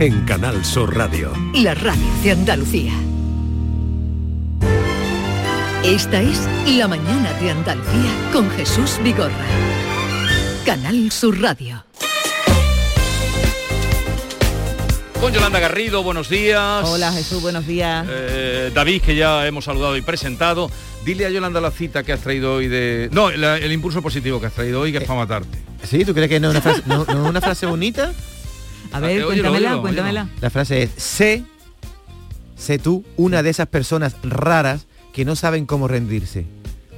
en Canal Sur Radio. La radio de Andalucía. Esta es La mañana de Andalucía con Jesús Vigorra. Canal Sur Radio. Con Yolanda Garrido, buenos días. Hola Jesús, buenos días. Eh, David, que ya hemos saludado y presentado. Dile a Yolanda la cita que has traído hoy de... No, la- el impulso positivo que has traído hoy, que es para matarte. Sí, ¿tú crees que no es una frase, no- no es una frase bonita? A ver, óyelo, cuéntamela, cuéntamela. La frase es, sé, sé tú, una de esas personas raras que no saben cómo rendirse.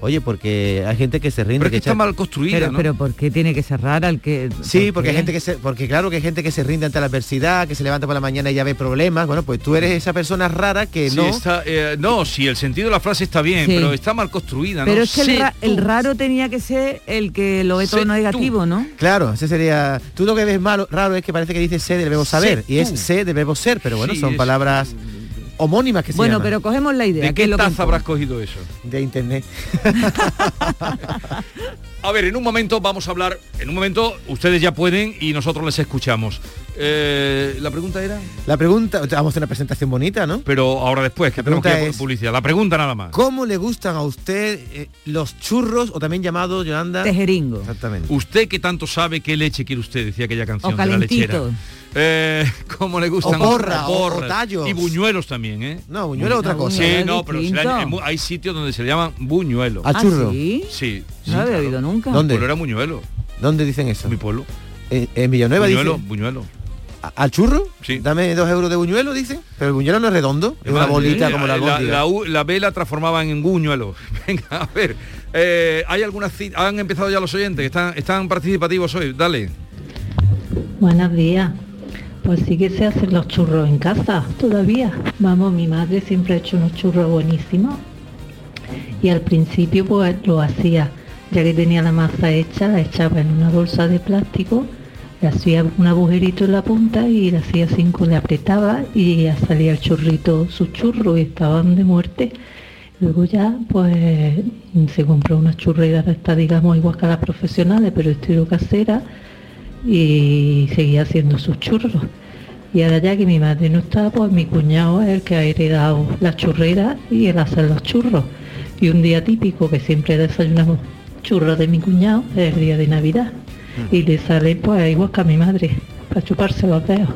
Oye, porque hay gente que se rinde. Pero es que echa- está mal construida, Pero, ¿no? pero ¿por qué tiene que ser rara el que...? Sí, ¿por porque hay gente que se, porque claro que hay gente que se rinde ante la adversidad, que se levanta por la mañana y ya ve problemas. Bueno, pues tú eres esa persona rara que Sí, no. está, eh, no, sí, el sentido de la frase está bien, Sí. pero está mal construida, ¿no? Pero es que el, ra- raro tenía que ser el que lo ve todo Sé negativo, tú. ¿no? Claro, ese sería. Tú lo que ves malo, raro es que parece que dice sé del verbo saber Sé y es sé del verbo ser, pero bueno, Sí, son es- palabras homónimas que se Bueno, llaman. pero cogemos la idea. ¿De qué que taza habrás cogido eso? de internet. A ver, en un momento vamos a hablar, en un momento ustedes ya pueden y nosotros les escuchamos. Eh, la pregunta era, La pregunta, vamos a hacer una presentación bonita, ¿no? pero ahora después, que La tenemos que ir es- publicidad. La pregunta nada más. ¿Cómo le gustan a usted eh, los churros o también llamados Yolanda? Tejeringo. Exactamente. Usted que tanto sabe qué leche quiere usted, decía aquella canción O de la lechera. Eh, ¿Cómo le gustan? O porra, o- o tallos. Y buñuelos también, ¿eh? No, buñuelo es otra cosa. Sí, no, pero hay, hay sitios donde se le llaman buñuelo. ¿A ¿Ah, churro? sí? Sí, sí, No lo había claro. oído nunca. ¿Dónde? Pueblo era buñuelo. ¿Dónde dicen eso? Mi pueblo. En, en Villanueva buñuelo, dicen. buñuelo. ¿A- ¿Al churro? Sí. Dame dos euros de buñuelo, dicen. Pero el buñuelo no es redondo, es una bolita eh, como la la, la, la B la transformaban en buñuelo. Venga, a ver. eh, ¿Hay algunas ¿Han empezado ya los oyentes? ¿Están, están participativos hoy? Dale. Buenos días. Pues sí que se hacen los churros en casa todavía. Vamos, mi madre siempre ha hecho unos churros buenísimos. Y al principio pues lo hacía, ya que tenía la masa hecha, la echaba en una bolsa de plástico, le hacía un agujerito en la punta y le hacía cinco, le apretaba y ya salía el churrito, sus churros y estaban de muerte. Luego ya pues se compró una churrera de esta, digamos, igual que a las profesionales, pero estilo casera y seguía haciendo sus churros. Y ahora ya que mi madre no está, pues mi cuñado es el que ha heredado la churrera y él hace los churros. Y un día típico que siempre desayunamos churros de mi cuñado es el día de Navidad. Y le sale pues igual que a mi madre, para chuparse los dedos.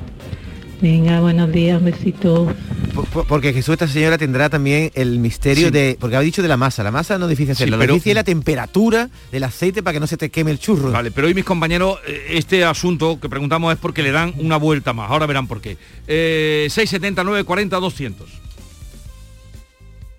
Venga, buenos días, un besito. Por- por- Porque Jesús, esta señora tendrá también el misterio Sí. de. Porque ha dicho de la masa. La masa no es difícil hacerlo. pero- Lo difícil es la temperatura del aceite para que no se te queme el churro. Vale, pero hoy mis compañeros, eh, este asunto que preguntamos es porque le dan una vuelta más. Ahora verán por qué. Eh, 670 940 200.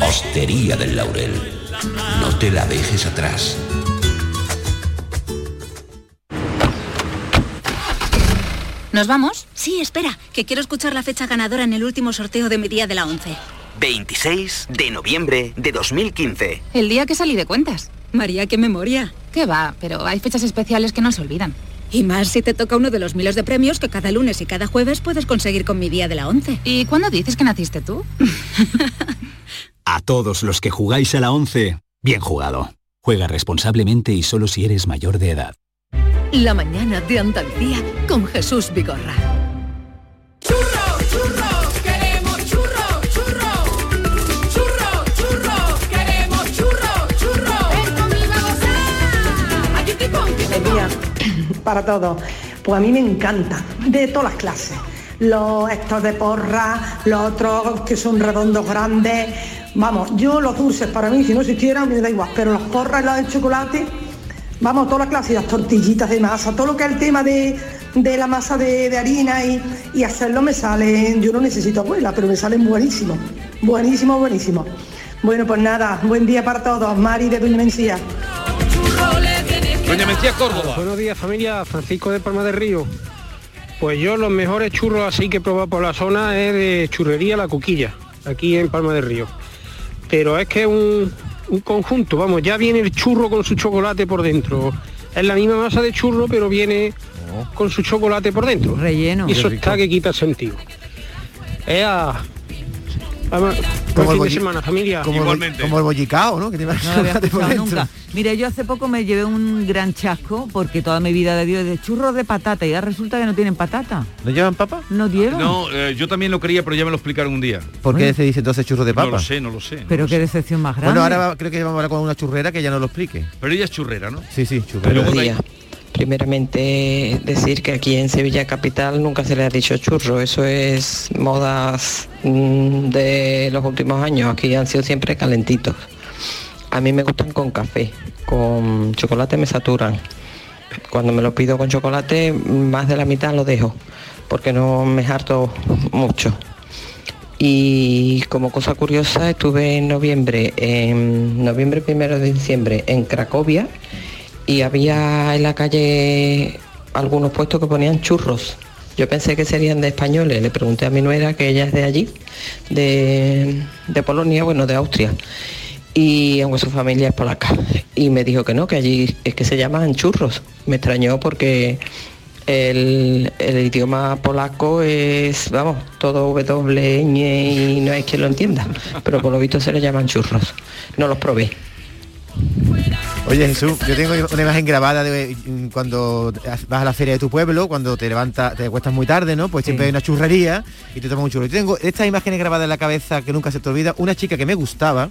Hostería del Laurel, no te la dejes atrás. ¿Nos vamos? Sí, espera, que quiero escuchar la fecha ganadora en el último sorteo de mi día de la 11. 26 de noviembre de 2015. El día que salí de cuentas. María, qué memoria. ¿Qué va? Pero hay fechas especiales que no se olvidan. Y más si te toca uno de los miles de premios que cada lunes y cada jueves puedes conseguir con mi día de la 11. ¿Y cuándo dices que naciste tú? A todos los que jugáis a la 11, bien jugado. Juega responsablemente y solo si eres mayor de edad. La mañana de Andalucía con Jesús Vigorra. Churro, churro, queremos churro, churro. Churro, churro, queremos para todos. Pues a mí me encanta, de todas las clases. los estos de porra, los otros que son redondos grandes. Vamos, yo los dulces para mí, si no existieran, me da igual, pero los porras y los de chocolate, vamos, toda la clase, las tortillitas de masa, todo lo que es el tema de, de la masa de, de harina y, y hacerlo me salen, yo no necesito abuela, pero me salen buenísimos, buenísimo, buenísimo. Bueno, pues nada, buen día para todos, Mari de Doña Mencía. Doña Mencía, Córdoba. Buenos días familia, Francisco de Palma del Río. Pues yo los mejores churros así que he probado por la zona es de churrería La Cuquilla, aquí en Palma del Río. Pero es que es un, un conjunto, vamos, ya viene el churro con su chocolate por dentro. Es la misma masa de churro, pero viene con su chocolate por dentro. Relleno. Y eso está que quita el sentido. Es a... Vamos, buen fin de bolli- semana, familia. Como el, bo- como el bollicao, ¿no? Que tiene No lo había nunca. Mira, yo hace poco me llevé un gran chasco porque toda mi vida de Dios de churros de patata y ahora resulta que no tienen patata. ¿No llevan papa? No llevan. No, eh, yo también lo quería, pero ya me lo explicaron un día. ¿Por qué se dice entonces churros de papa? No lo sé, no lo sé. Pero qué decepción más grande. Bueno, ahora va- creo que vamos a hablar con una churrera que ya nos lo explique. Pero ella es churrera, ¿no? Sí, sí, churrera. Primeramente decir que aquí en Sevilla Capital nunca se le ha dicho churro, eso es modas mm, de los últimos años, aquí han sido siempre calentitos. A mí me gustan con café, con chocolate me saturan. Cuando me lo pido con chocolate, más de la mitad lo dejo, porque no me harto mucho. Y como cosa curiosa, estuve en noviembre, en noviembre primero de diciembre, en Cracovia y había en la calle algunos puestos que ponían churros. Yo pensé que serían de españoles, le pregunté a mi nuera, que ella es de allí, de, de Polonia, bueno, de Austria, y aunque su familia es polaca, y me dijo que no, que allí es que se llaman churros. Me extrañó porque el, el idioma polaco es, vamos, todo W, y no hay quien lo entienda, pero por lo visto se le llaman churros. No los probé. Oye Jesús, yo tengo una imagen grabada de mm, cuando vas a la feria de tu pueblo, cuando te levantas, te acuestas muy tarde, ¿no? Pues siempre hay una churrería y te tomas un churro. Yo tengo estas imágenes grabadas en la cabeza que nunca se te olvida. Una chica que me gustaba,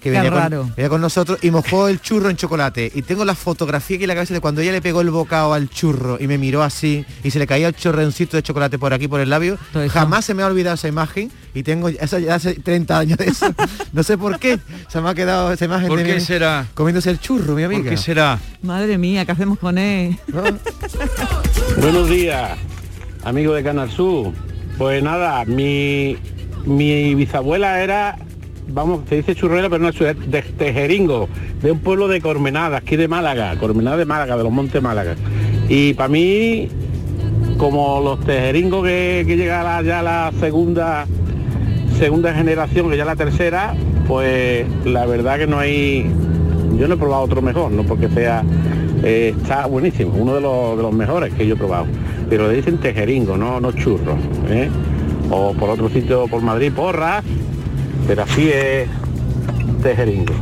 que venía con, venía con nosotros y mojó el churro en chocolate. Y tengo la fotografía aquí en la cabeza de cuando ella le pegó el bocado al churro y me miró así y se le caía el chorreoncito de chocolate por aquí, por el labio. Jamás se me ha olvidado esa imagen y tengo eso ya hace 30 años de eso. no sé por qué. Se me ha quedado esa imagen ¿Por de qué será? comiéndose el churro, mi amiga. ¿Por qué será? Madre mía, ¿qué hacemos con él? Buenos días, amigo de Canal Sur. Pues nada, mi, mi bisabuela era, vamos, se dice churrera, pero no es churrera, de Tejeringo, de un pueblo de Cormenada, aquí de Málaga, Cormenada de Málaga, de los Montes Málaga. Y para mí, como los tejeringos que, que llega la- ya la segunda segunda generación, que ya la tercera, pues la verdad que no hay, yo no he probado otro mejor, no porque sea, eh, está buenísimo, uno de los, de los mejores que yo he probado, pero le dicen tejeringo, no, no churros, ¿eh? o por otro sitio, por Madrid, porras, pero así es tejeringo.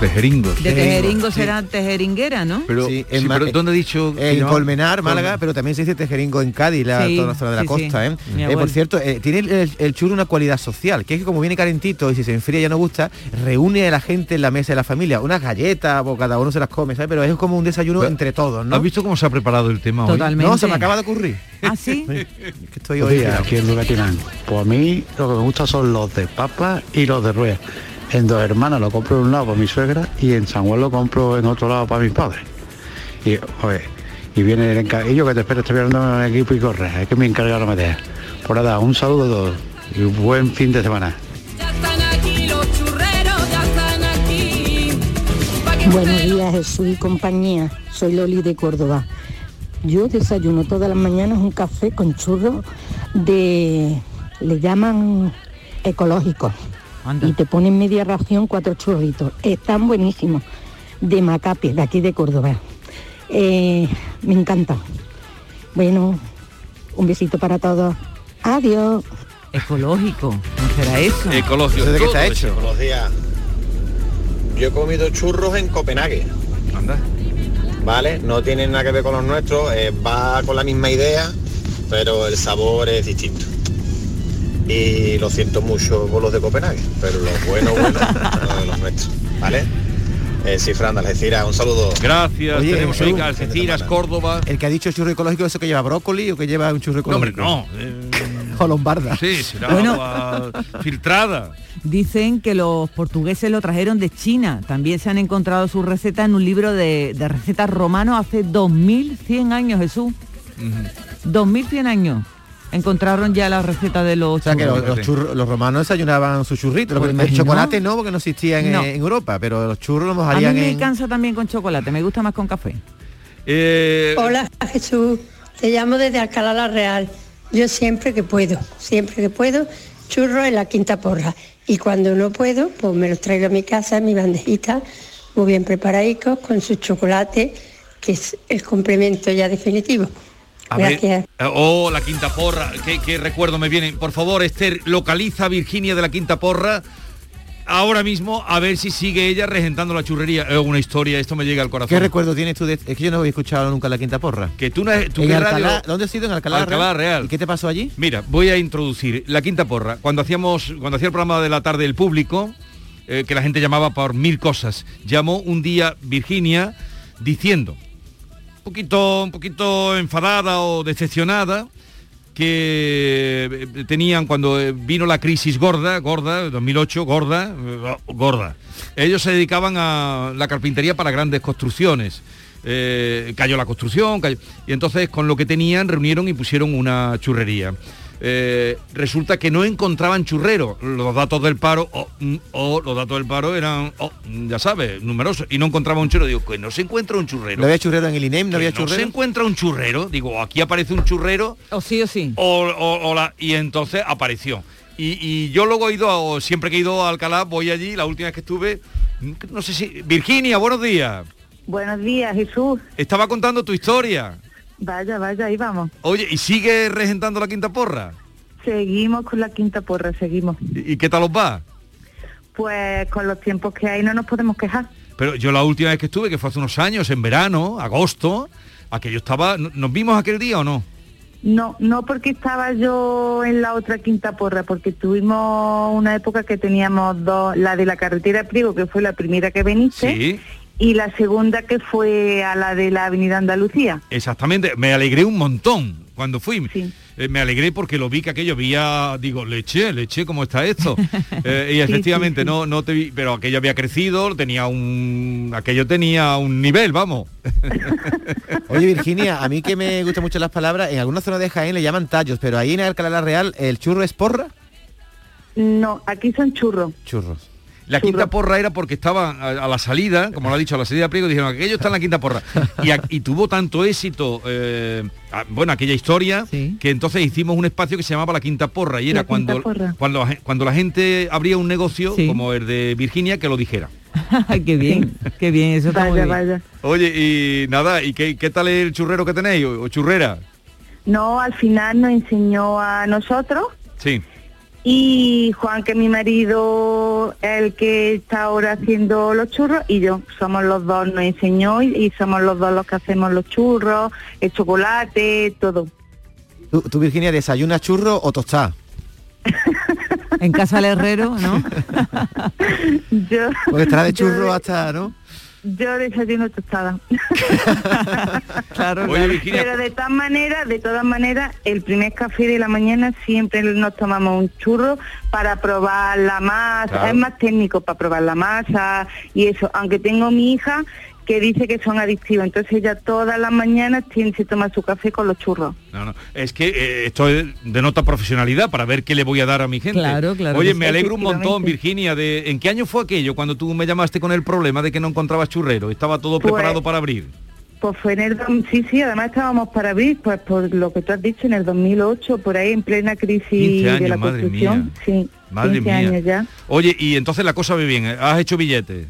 Tejeringos. De tejeringo será tejeringuera, ¿no? Pero, Sí, sí, en Ma- pero ¿dónde ha dicho? que En? Colmenar, Málaga, Colmen- pero también se dice tejeringo en Cádiz, la, Sí, toda la zona de la sí, costa. sí. ¿eh? Eh, por cierto, eh, tiene el, el churro una cualidad social, que es que como viene calentito y si se enfría ya no gusta, reúne a la gente en la mesa de la familia. Unas galletas, o cada uno se las come, ¿sabes? Pero es como un desayuno Pero, entre todos, ¿no? ¿Has visto cómo se ha preparado el tema hoy? Totalmente. No, se me acaba de ocurrir. ¿Ah, sí? que estoy hoy aquí en. Pues a mí lo que me gusta son los de papa y los de rueda. En Dos Hermanas lo compro en un lado para mi suegra y en San Juan lo compro en otro lado para mis padres. Y, oye, y viene el encarguillo que te espero, estoy hablando en el equipo y corre, es que me encargaron de meter. Por nada, un saludo a todos y un buen fin de semana. Están aquí los churreros, ya están aquí. Pa' que Buenos días Jesús y compañía, soy Loli de Córdoba. Yo desayuno todas las mañanas un café con churros de, le llaman Y te ponen media ración cuatro churritos. Están buenísimos. De Macape, de aquí de Córdoba. Eh, me encanta. Bueno, un besito para todos. Adiós. Ecológico, ¿no será eso? Ecológico. ¿Eso de qué está hecho? es Buenos días. Yo he comido churros en Copenhague. Anda. ¿Vale? No tienen nada que ver con los nuestros, eh, va con la misma idea, pero el sabor es distinto. Y lo siento mucho por los de Copenhague, pero los buenos, buenos, son los nuestros. ¿Vale? eh, Cifrán de Algeciras. Un saludo. Gracias, Oye, tenemos hoy Algeciras, Córdoba. El que ha dicho churro ecológico, ¿eso que lleva brócoli o que lleva un churro No, hombre, ecológico? no. eh, o lombarda. sí, será Bueno. agua filtrada. Dicen que los portugueses lo trajeron de China. También se han encontrado sus recetas en un libro de, de recetas romanos hace 2100 años, Jesús. 2100 años. Encontraron ya la receta de los O sea que los, churros. los churros- los romanos desayunaban su churrito. Pues el chocolate no, porque no existía en, No. en Europa, pero los churros los A mí me en... cansa también con chocolate, me gusta más con café. Eh, Hola Jesús, te llamo desde Alcalá la Real. Yo siempre que puedo, siempre que puedo, churro en la quinta porra. Y cuando no puedo, pues me los traigo a mi casa, en mi bandejita, muy bien preparadicos, con su chocolate, que es el complemento ya definitivo. A Gracias. oh, la Quinta Porra, qué, qué recuerdo me viene. Por favor, Esther, localiza a Virginia de la Quinta Porra ahora mismo a ver si sigue ella regentando la churrería. Es una historia, esto me llega al corazón. ¿Qué recuerdo tienes tú de Es que yo no había escuchado nunca la quinta porra. Que tú no has- tú ¿En qué Alcalá? radio- ¿Dónde has sido? ¿En Alcalá, Alcalá Real. ¿Y qué te pasó allí? Mira, voy a introducir la Quinta Porra. Cuando hacíamos, cuando hacía el programa de la tarde del público, eh, que la gente llamaba por mil cosas, llamó un día Virginia diciendo, poquito, un poquito enfadada o decepcionada, que eh, tenían cuando eh, vino la crisis gorda, gorda, 2008, gorda, eh, gorda. Ellos se dedicaban a la carpintería para grandes construcciones. Cayó la construcción, y entonces con lo que tenían reunieron y pusieron una churrería. Eh, resulta que no encontraban churrero. Los datos del paro, o mm, los datos del paro eran, oh, mm, ya sabes, numerosos, y no encontraban un churrero. Digo, que no se encuentra un churrero. ¿No había churrero en el INEM? ¿No había no churrero? se encuentra un churrero. Digo, aquí aparece un churrero. O sí o sí. O, o- o la- y entonces apareció. Y, y yo luego he ido, a- o siempre que he ido a Alcalá, voy allí, la última vez que estuve, no sé si... Virginia, buenos días. Buenos días, Jesús. Estaba contando tu historia. Vaya, vaya, ahí vamos. Oye, ¿y sigue regentando la quinta porra? Seguimos con la quinta porra, seguimos. ¿Y, y qué tal os va? Pues con los tiempos que hay no nos podemos quejar. Pero yo la última vez que estuve, que fue hace unos años, en verano, agosto, aquello estaba... ¿Nos vimos aquel día o no? No, no porque estaba yo en la otra quinta porra, porque tuvimos una época que teníamos dos, la de la carretera Priego, que fue la primera que veniste, Sí, y la segunda que fue a la de la Avenida Andalucía. exactamente. Me alegré un montón cuando fui. Eh, me alegré porque lo vi que aquello había, digo, leche, leche, ¿cómo está esto? Eh, y Sí, efectivamente, sí, sí. no, no te vi, pero aquello había crecido, tenía un, aquello tenía un nivel, vamos. Oye, Virginia, a mí que me gustan mucho las palabras, en alguna zona de Jaén le llaman tallos, pero ahí en Alcalá la Real, ¿el churro es porra? No, aquí son churros. Churros. La quinta porra era porque estaba a, a la salida, como lo ha dicho, a la salida de Priego, dijeron, aquello está en la quinta porra. Y, a- y tuvo tanto éxito, eh, a- bueno, aquella historia, que entonces hicimos un espacio que se llamaba la quinta porra. Y era La cuando, Porra. cuando, cuando la gente abría un negocio, como el de Virginia, que lo dijera. qué bien, qué bien, eso está muy Vaya, bien. vaya. Oye, y nada, ¿y qué, qué tal el churrero que tenéis? ¿O, o churrera? No, al final nos enseñó a nosotros Sí. Y Juan, que es mi marido, el que está ahora haciendo los churros, y yo, somos los dos, nos enseñó y, y somos los dos los que hacemos los churros, el chocolate, todo. ¿Tú, tú, Virginia, desayunas churro o tostada? En casa del herrero, ¿no? Yo, Porque estará de yo- churro hasta, ¿no? Yo desayuno tostada. claro, Oye, Pero de todas maneras, de todas maneras, el primer café de la mañana siempre nos tomamos un churro para probar la masa, Claro. es más técnico para probar la masa y eso, aunque tengo mi hija que dice que son adictivos, entonces ella todas las mañanas tiene que tomar su café con los churros. No, no, es que eh, esto es- denota profesionalidad para ver qué le voy a dar a mi gente. Claro, claro Oye, me sí. alegro un montón. Virginia, de ¿en qué año fue aquello cuando tú me llamaste con el problema de que no encontrabas churrero? Estaba todo Pues- preparado para abrir. Pues fue en el, sí, sí, además estábamos para abrir, pues por lo que tú has dicho, en el 2008, por ahí en plena crisis 15 años, de la madre construcción. mía. Sí, Madre 15 mía. años ya. Oye, y entonces la cosa ve bien, ¿eh? ¿has hecho billetes?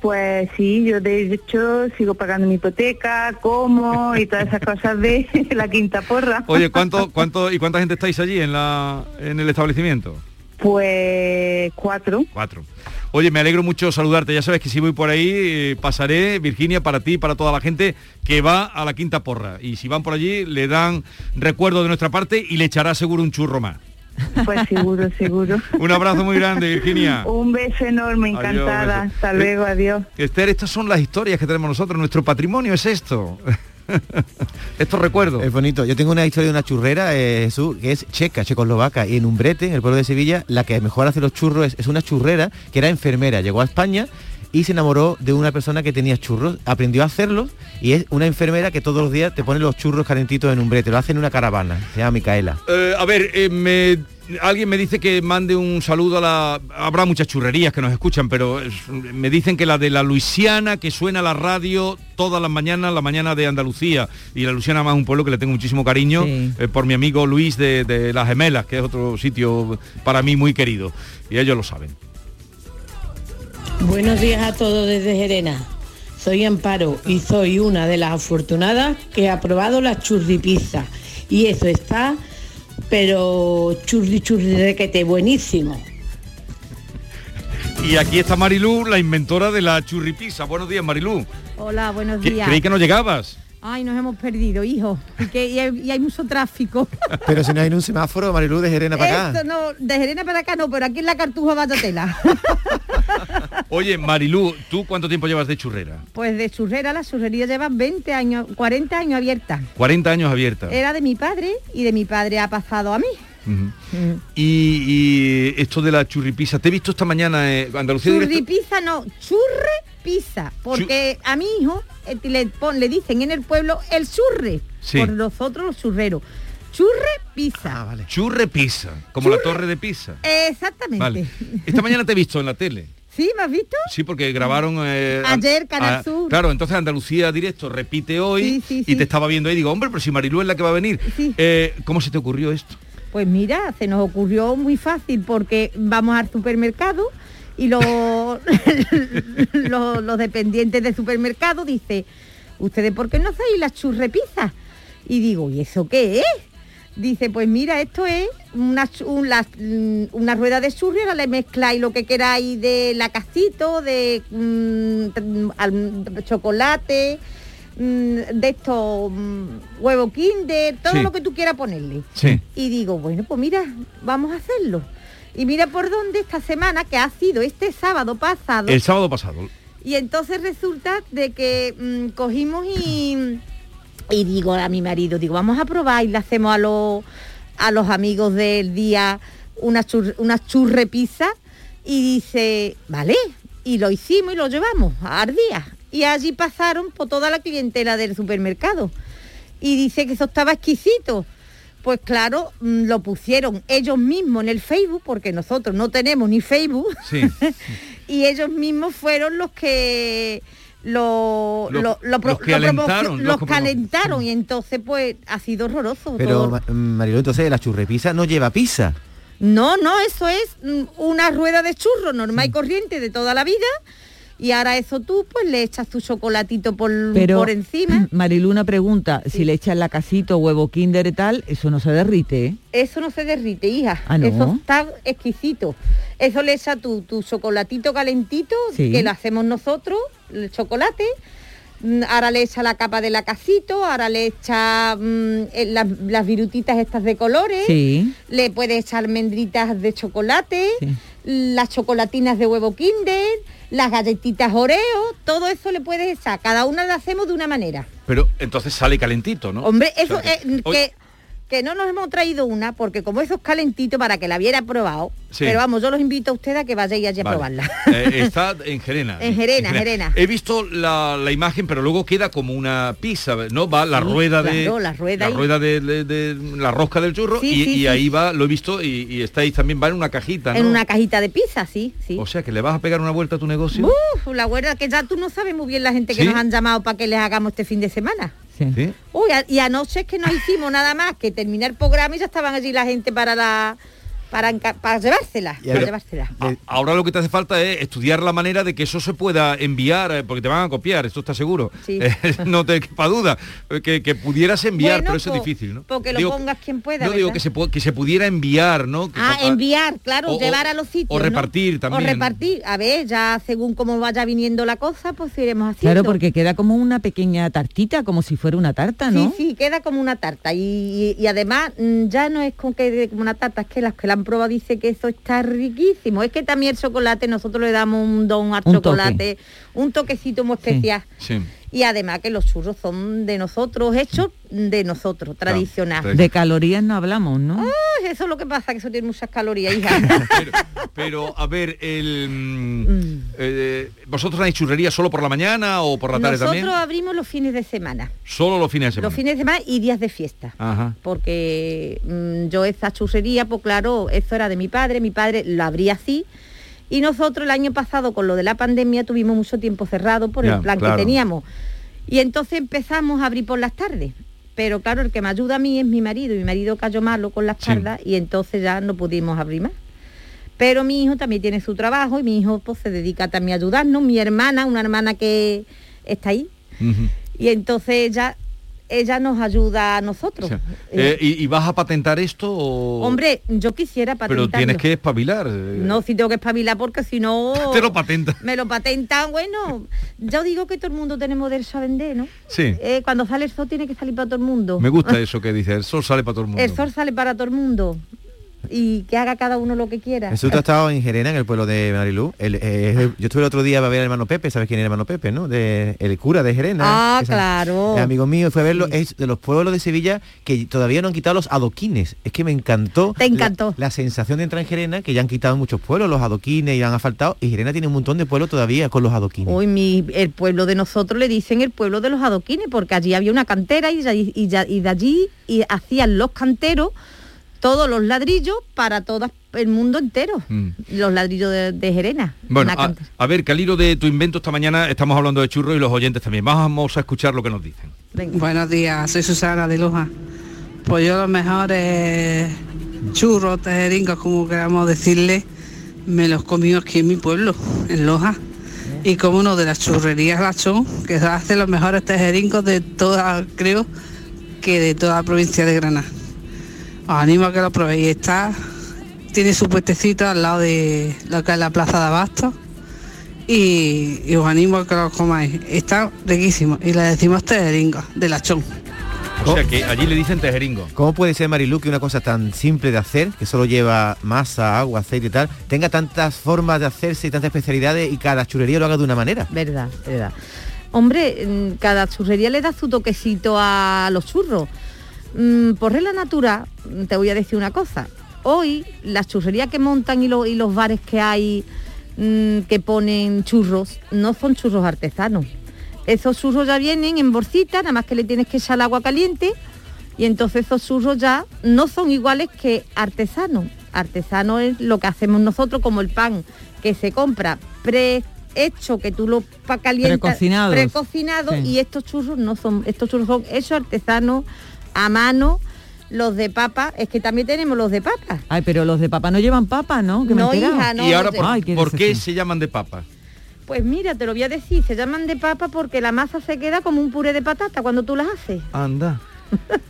Pues sí, yo de hecho sigo pagando mi hipoteca, como y todas esas cosas de la quinta porra. Oye, ¿cuánto, cuánto y cuánta gente estáis allí en la en el establecimiento? Pues cuatro. Cuatro. Oye, me alegro mucho saludarte. Ya sabes que si voy por ahí, eh, pasaré, Virginia, para ti y para toda la gente que va a la Quinta Porra. Y si van por allí, le dan recuerdo de nuestra parte y le echará seguro un churro más. Pues seguro, seguro. Un abrazo muy grande, Virginia. Un beso enorme, Adiós, encantada. beso. Hasta Eh, luego, adiós. Esther, estas son las historias que tenemos nosotros, nuestro patrimonio es esto. Estos recuerdos. Es bonito. Yo tengo una historia de una churrera, eh, Jesús, que es checa, checoslovaca, y en Umbrete, en el pueblo de Sevilla, la que mejor hace los churros es, es una churrera que era enfermera. Llegó a España y se enamoró de una persona que tenía churros, aprendió a hacerlos y es una enfermera que todos los días te pone los churros calentitos en Umbrete. Lo hace en una caravana, se llama Micaela. Eh, a ver, eh, me- alguien me dice que mande un saludo a la... Habrá muchas churrerías que nos escuchan, pero es- me dicen que la de la Luisiana, que suena la radio todas las mañanas, la mañana de Andalucía. Y la Luisiana más un pueblo que le tengo muchísimo cariño, Sí. eh, por mi amigo Luis de, de Las Gemelas, que es otro sitio para mí muy querido. Y ellos lo saben. Buenos días a todos desde Gerena. Soy Amparo y soy una de las afortunadas que ha probado la churripizza. Y eso está, pero churri churri requete buenísimo. Y aquí está Marilú, la inventora de la churripisa. Buenos días, Marilú. Hola, buenos días. Creí que no llegabas. Ay, nos hemos perdido, hijo. Y, que, y, hay, y hay mucho tráfico. Pero si no hay un semáforo, Marilú de Jerena para Esto acá. no, de Jerena para acá no, pero aquí en la Cartuja vaya tela. Oye, Marilú, ¿tú cuánto tiempo llevas de churrera? Pues de churrera, la churrería lleva 20 años, 40 años abierta. 40 años abierta. Era de mi padre y de mi padre ha pasado a mí. Y, y esto de la churripisa, te he visto esta mañana en Andalucía Directo. Churripizza no, churre pizza, porque a mi hijo eh, le, pon- le dicen en el pueblo el churre, Sí. por nosotros los churreros. Churre pizza. Churre pizza, como la torre de pizza. Exactamente. Vale. Esta mañana te he visto en la tele. ¿Sí? ¿Me has visto? Sí, porque grabaron... eh, Ayer, Canal Sur. Claro, entonces Andalucía Directo repite hoy y te estaba viendo ahí. Digo, hombre, pero si Marilú es la que va a venir. Eh, ¿Cómo se te ocurrió esto? Pues mira, se nos ocurrió muy fácil porque vamos al supermercado y los, los, dependientes del supermercado dice, ¿ustedes por qué no hacéis las churrepizas? Y digo, ¿y eso qué es? Dice, pues mira, esto es una, mm, rueda de churri, ahora le mezcláis lo que queráis de lacacito, de mm, chocolate, de estos mm, huevo kinder, todo Sí. lo que tú quieras ponerle. Sí. Y digo, bueno, pues mira, vamos a hacerlo. Y mira por dónde esta semana, que ha sido este sábado pasado, El sábado pasado. y entonces resulta de que mm, cogimos y, y digo a mi marido, digo, vamos a probar y le hacemos a los, a los amigos del día una, chur, una churre pizza. Y dice, vale, y lo hicimos y lo llevamos al día. Y allí pasaron por toda la clientela del supermercado. Y dice que eso estaba exquisito. Pues claro, mm, lo pusieron ellos mismos en el Facebook, porque nosotros no tenemos ni Facebook Sí. y ellos mismos fueron los que lo, Los- lo- lo los que lo alentaron, promocio- los los que promo- calentaron y entonces pues ha sido horroroso Pero todo. Ma- Marilú, entonces la churrepisa no lleva pizza. no no eso es mm, una rueda de churro normal y corriente de toda la vida y ahora eso tú pues le echas tu chocolatito por, Pero, por encima Marilu, una pregunta. Si le echas la casito, huevo kinder y tal, eso no se derrite, ¿eh? eso no se derrite hija Ah, ¿no? eso está exquisito eso le echa tu, tu chocolatito calentito Sí. que lo hacemos nosotros el chocolate ahora le echa la capa de lacacito, ahora le echa mm, eh, las, las virutitas estas de colores, Sí. le puede echar almendritas de chocolate, las chocolatinas de huevo kinder, las galletitas Oreo, todo eso le puedes echar, cada una la hacemos de una manera. Pero entonces sale calentito, ¿no? Hombre, O eso sea es que, Oye, que no nos hemos traído una, porque como eso es calentito para que la viera probado, Sí. pero vamos, yo los invito a ustedes a que vayáis allí a probarla. eh, está en Gerena. En Gerena, Gerena. He visto la, la imagen, pero luego queda como una pizza, ¿no? Va la Sí, rueda de la rueda la rueda de, de- de la rosca del churro Sí, y, ahí va, lo he visto y, y estáis también va en una cajita, ¿no? En una cajita de pizza, sí, sí. O sea que le vas a pegar una vuelta a tu negocio. Uf, la huerta que ya tú no sabes muy bien la gente que nos han llamado para que les hagamos este fin de semana. ¿Sí? Uy, a- y anoche es que no hicimos nada más que terminar el programa y ya estaban allí la gente para la para, para llevársela, Y para llevársela. A- Ahora lo que te hace falta es estudiar la manera de que eso se pueda enviar, eh, porque te van a copiar, esto está seguro. Sí. Eh, no te quepa duda, eh, que, que pudieras enviar, Bueno, pero eso po- es difícil, ¿no? Porque lo Digo- pongas quien pueda. No digo ¿verdad? que se, que se pudiera enviar, ¿no? Que Ah, enviar, claro, o- llevar a los sitios. o ¿no? repartir también, O repartir. A ver, ya según cómo vaya viniendo la cosa, pues iremos haciendo. Claro, porque queda como una pequeña tartita, como si fuera una tarta, ¿no? Sí, sí, queda como una tarta. Y, y- y además mm, ya no es con que como una tarta, es que las que la han probado dice que eso está riquísimo. Es que también el chocolate, nosotros le damos un don al Un chocolate, un toquecito muy especial. Sí. Y además que los churros son de nosotros, hechos de nosotros, tradicional. De calorías no hablamos, ¿no? Ah, eso es lo que pasa, que eso tiene muchas calorías, hija. Pero, a ver, el, mm, eh, ¿vosotros tenéis churrería solo por la mañana o por la tarde Nosotros también? abrimos los fines de semana. Solo los fines de semana. Los fines de semana y días de fiesta. Ajá. Porque mm, yo esa churrería, pues claro, eso era de mi padre, mi padre lo abría así. Y nosotros el año pasado, con lo de la pandemia, tuvimos mucho tiempo cerrado por Ya, el plan claro. que teníamos. Y entonces empezamos a abrir por las tardes. Pero claro, el que me ayuda a mí es mi marido. Y mi marido cayó malo con la espalda y entonces ya no pudimos abrir más. Pero mi hijo también tiene su trabajo y mi hijo pues, se dedica también a ayudarnos. Mi hermana, una hermana que está ahí, y entonces ella, ella nos ayuda a nosotros. Eh, ¿y, y vas a patentar esto o...? Hombre, yo quisiera Pero patentarlo. tienes que espabilar. eh, No, si tengo que espabilar porque si no... Te lo patenta. Me lo patentan, bueno, yo digo que todo el mundo tenemos derecho a vender, ¿no? Sí. Eh, cuando sale el sol tiene que salir para todo el mundo. Me gusta eso que dices, el sol sale para todo el mundo. El sol sale para todo el mundo. Y que haga cada uno lo que quiera. Jesús, has estado en Gerena, en el pueblo de Marilú. El, eh, el- yo estuve el otro día a ver al hermano Pepe, ¿sabes quién es el hermano Pepe, no? De, el cura de Gerena. Ah, claro. amigo mío, fue a verlo. Es de los pueblos de Sevilla que todavía no han quitado los adoquines. Es que me encantó. Te encantó. La, la sensación de entrar en Gerena, que ya han quitado muchos pueblos, los adoquines y han asfaltado. Y Gerena tiene un montón de pueblos todavía con los adoquines. Hoy mi, el pueblo de nosotros le dicen el pueblo de los adoquines, porque allí había una cantera y, de allí- y ya- y de allí y hacían los canteros todos los ladrillos para todo el mundo entero. Los ladrillos de, de Gerena. Mm. Bueno, a, a ver, que al hilo de tu invento esta mañana estamos hablando de churros y los oyentes también. Vamos a escuchar lo que nos dicen. Buenos días, soy Susana de Loja. Pues yo los mejores churros, tejeringos, como queramos decirle, me los comí aquí en mi pueblo, en Loja. Y como uno de las churrerías Lachón, que hace los mejores tejeringos de toda, creo, que de toda la provincia de Granada. Os animo a que lo probéis. Está, tiene su puestecito al lado de lo que es la plaza de Abasto. Y, y os animo a que lo comáis. Está riquísimo. Y le decimos tejeringos de lachón. O sea que allí le dicen tejeringo. ¿Cómo puede ser, Marilú, que una cosa tan simple de hacer, que solo lleva masa, agua, aceite y tal, tenga tantas formas de hacerse y tantas especialidades y cada churrería lo haga de una manera? Verdad, verdad. Hombre, mm, cada churrería le da su toquecito a los churros. Mm, Por regla natural, mm, te voy a decir una cosa. Hoy las churrerías que montan y, lo- y los bares que hay mm, que ponen churros, no son churros artesanos. Esos churros ya vienen en bolsita, nada más que le tienes que echar el agua caliente y entonces esos churros ya no son iguales que artesanos. Artesano es lo que hacemos nosotros, como el pan que se compra prehecho, que tú lo calientas, precocinado, Sí. y estos churros no son, estos churros son hechos artesanos a mano. Los de papa, es que también tenemos los de papa. Ay, pero los de papa no llevan papa, ¿no? Que me No, hija, no, y ahora, ¿por, Ay, qué por qué se llaman de papa? Pues mira, te lo voy a decir, se llaman de papa porque la masa se queda como un puré de patata cuando tú las haces. Anda.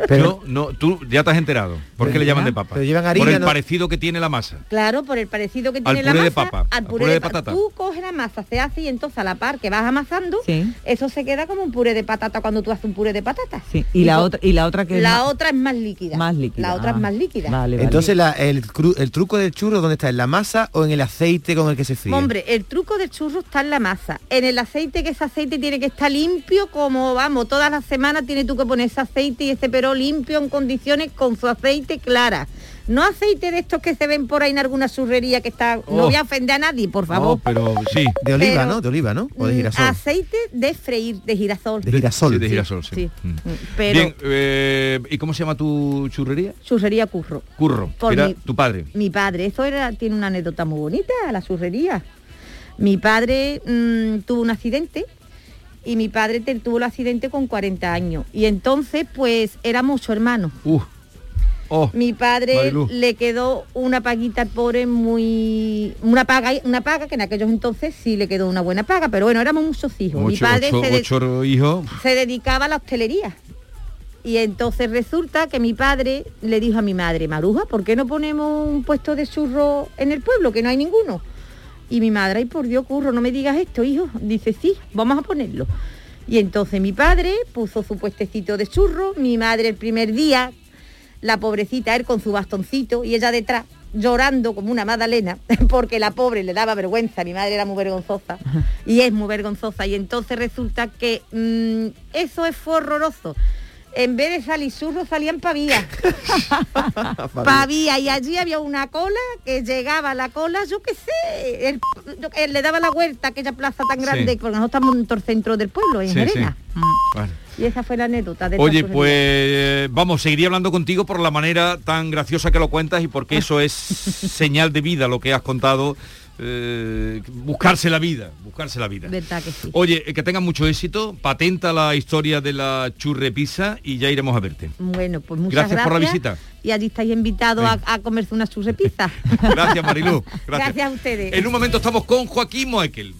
Pero no, tú ya te has enterado. ¿Por qué le llaman de papa? Pero llevan Por el ¿no? parecido que tiene la masa. Claro, por el parecido que Al tiene la puré masa. de papa, al puré, de, patata. Tú coges la masa, se hace y entonces a la par que vas amasando, eso se queda como un puré de patata cuando tú haces un puré de patata. Sí, y la otra y la otra que es La más- otra es más líquida. Más líquida, La otra ah. es más líquida. Vale, vale. Entonces la- el, cru- el truco del churro, ¿dónde está? ¿En la masa o en el aceite con el que se fríe? Hombre, el truco del churro está en la masa. En el aceite, que ese aceite tiene que estar limpio, como vamos, todas las semanas tienes tú que poner ese aceite y ese peró limpio en condiciones con su aceite clara. No aceite de estos que se ven por ahí en alguna churrería que está. No Oh. voy a ofender a nadie, por favor. Oh, pero sí. De oliva, Pero- ¿no? De oliva, ¿no? O de Mm, girasol. Aceite de freír, de girasol. De girasol. Sí, de girasol, sí. Mm. Pero Bien, eh, ¿y cómo se llama tu churrería? churrería curro. Curro, Por que era mi- tu padre. Mi padre, eso era, tiene una anécdota muy bonita, la churrería. Mi padre mm, tuvo un accidente y mi padre tuvo el accidente con 40 años. Y entonces, pues, éramos ocho hermanos. Uh. Oh, Mi padre le quedó una paguita al pobre muy... Una paga, una paga que en aquellos entonces sí le quedó una buena paga, pero bueno, éramos muchos hijos. Mi Ocho, padre ocho- se, de- ocho hijos. se dedicaba a la hostelería. Y entonces resulta que mi padre le dijo a mi madre, Maruja, ¿por qué no ponemos un puesto de churro en el pueblo, que no hay ninguno? Y mi madre, ay por Dios, curro, no me digas esto, hijo. Dice, sí, vamos a ponerlo. Y entonces mi padre puso su puestecito de churro, mi madre el primer día, la pobrecita, él con su bastoncito y ella detrás, llorando como una magdalena, porque la pobre le daba vergüenza, mi madre era muy vergonzosa y es muy vergonzosa. Y entonces resulta que mm, eso es fue horroroso. En vez de salir churros salían pavías. Pavía y allí había una cola que llegaba a la cola, yo qué sé, él, él le daba la vuelta a aquella plaza tan Sí. grande, porque nosotros estamos en el centro del pueblo, en Sí, sí. Bueno. Y esa fue la anécdota de Oye, pues eh, vamos, seguiría hablando contigo por la manera tan graciosa que lo cuentas y porque eso es señal de vida lo que has contado. Eh, buscarse la vida, buscarse la vida. Verdad que sí. Oye, eh, que tengan mucho éxito, patenta la historia de la churre pizza y ya iremos a verte. Bueno, pues muchas Gracias gracias. por la visita. Y allí estáis invitados a, a comerse una churrepizza. Gracias, Marilú. Gracias. Gracias a ustedes. En un momento estamos con Joaquín Moekel.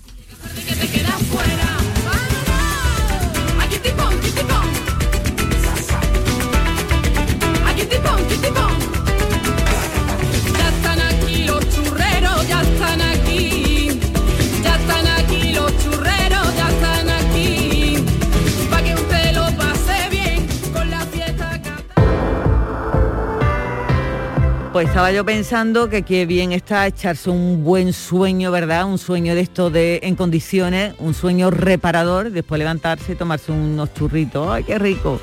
Pues estaba yo pensando que qué bien está echarse un buen sueño, ¿verdad? Un sueño de esto de en condiciones, un sueño reparador, después levantarse y tomarse unos churritos. ¡Ay, qué rico!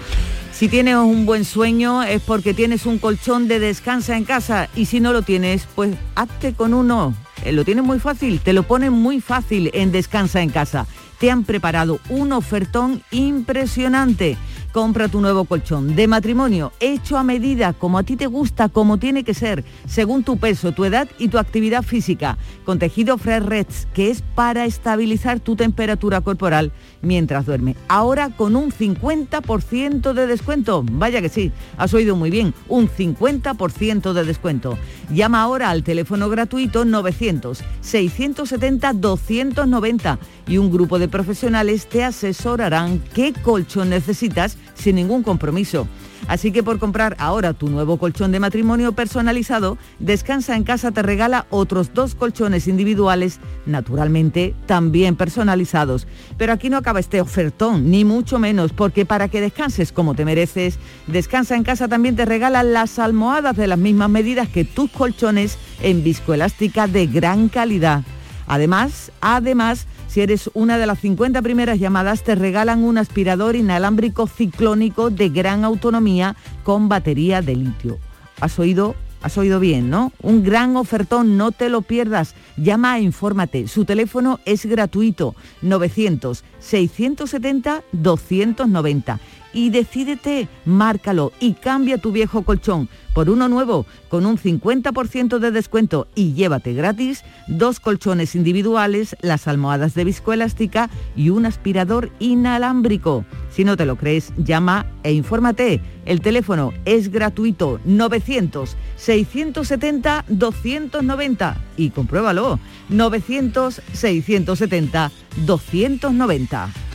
Si tienes un buen sueño es porque tienes un colchón de descansa en casa y si no lo tienes, pues hazte con uno. Eh, Lo tienes muy fácil, te lo ponen muy fácil en Descansa en casa. Te han preparado un ofertón impresionante. Compra tu nuevo colchón de matrimonio hecho a medida, como a ti te gusta, como tiene que ser, según tu peso, tu edad y tu actividad física, con tejido Fresh Reds, que es para estabilizar tu temperatura corporal mientras duerme. Ahora con un 50% de descuento. Vaya que sí, has oído muy bien, un 50% de descuento. Llama ahora al teléfono gratuito 900 670 290 y un grupo de profesionales te asesorarán qué colchón necesitas sin ningún compromiso. Así que por comprar ahora tu nuevo colchón de matrimonio personalizado, Descansa en casa te regala otros dos colchones individuales, naturalmente también personalizados. Pero aquí no acaba este ofertón, ni mucho menos, porque para que descanses como te mereces, Descansa en casa también te regala las almohadas de las mismas medidas que tus colchones en viscoelástica de gran calidad. Además, además, si eres una de las 50 primeras llamadas, te regalan un aspirador inalámbrico ciclónico de gran autonomía con batería de litio. ¿Has oído? Has oído bien, ¿no? Un gran ofertón, no te lo pierdas. Llama e infórmate. Su teléfono es gratuito, 900-670-290. Y decídete, márcalo y cambia tu viejo colchón por uno nuevo con un 50% de descuento y llévate gratis dos colchones individuales, las almohadas de viscoelástica y un aspirador inalámbrico. Si no te lo crees, llama e infórmate. El teléfono es gratuito 900 670 290 y compruébalo 900 670 290.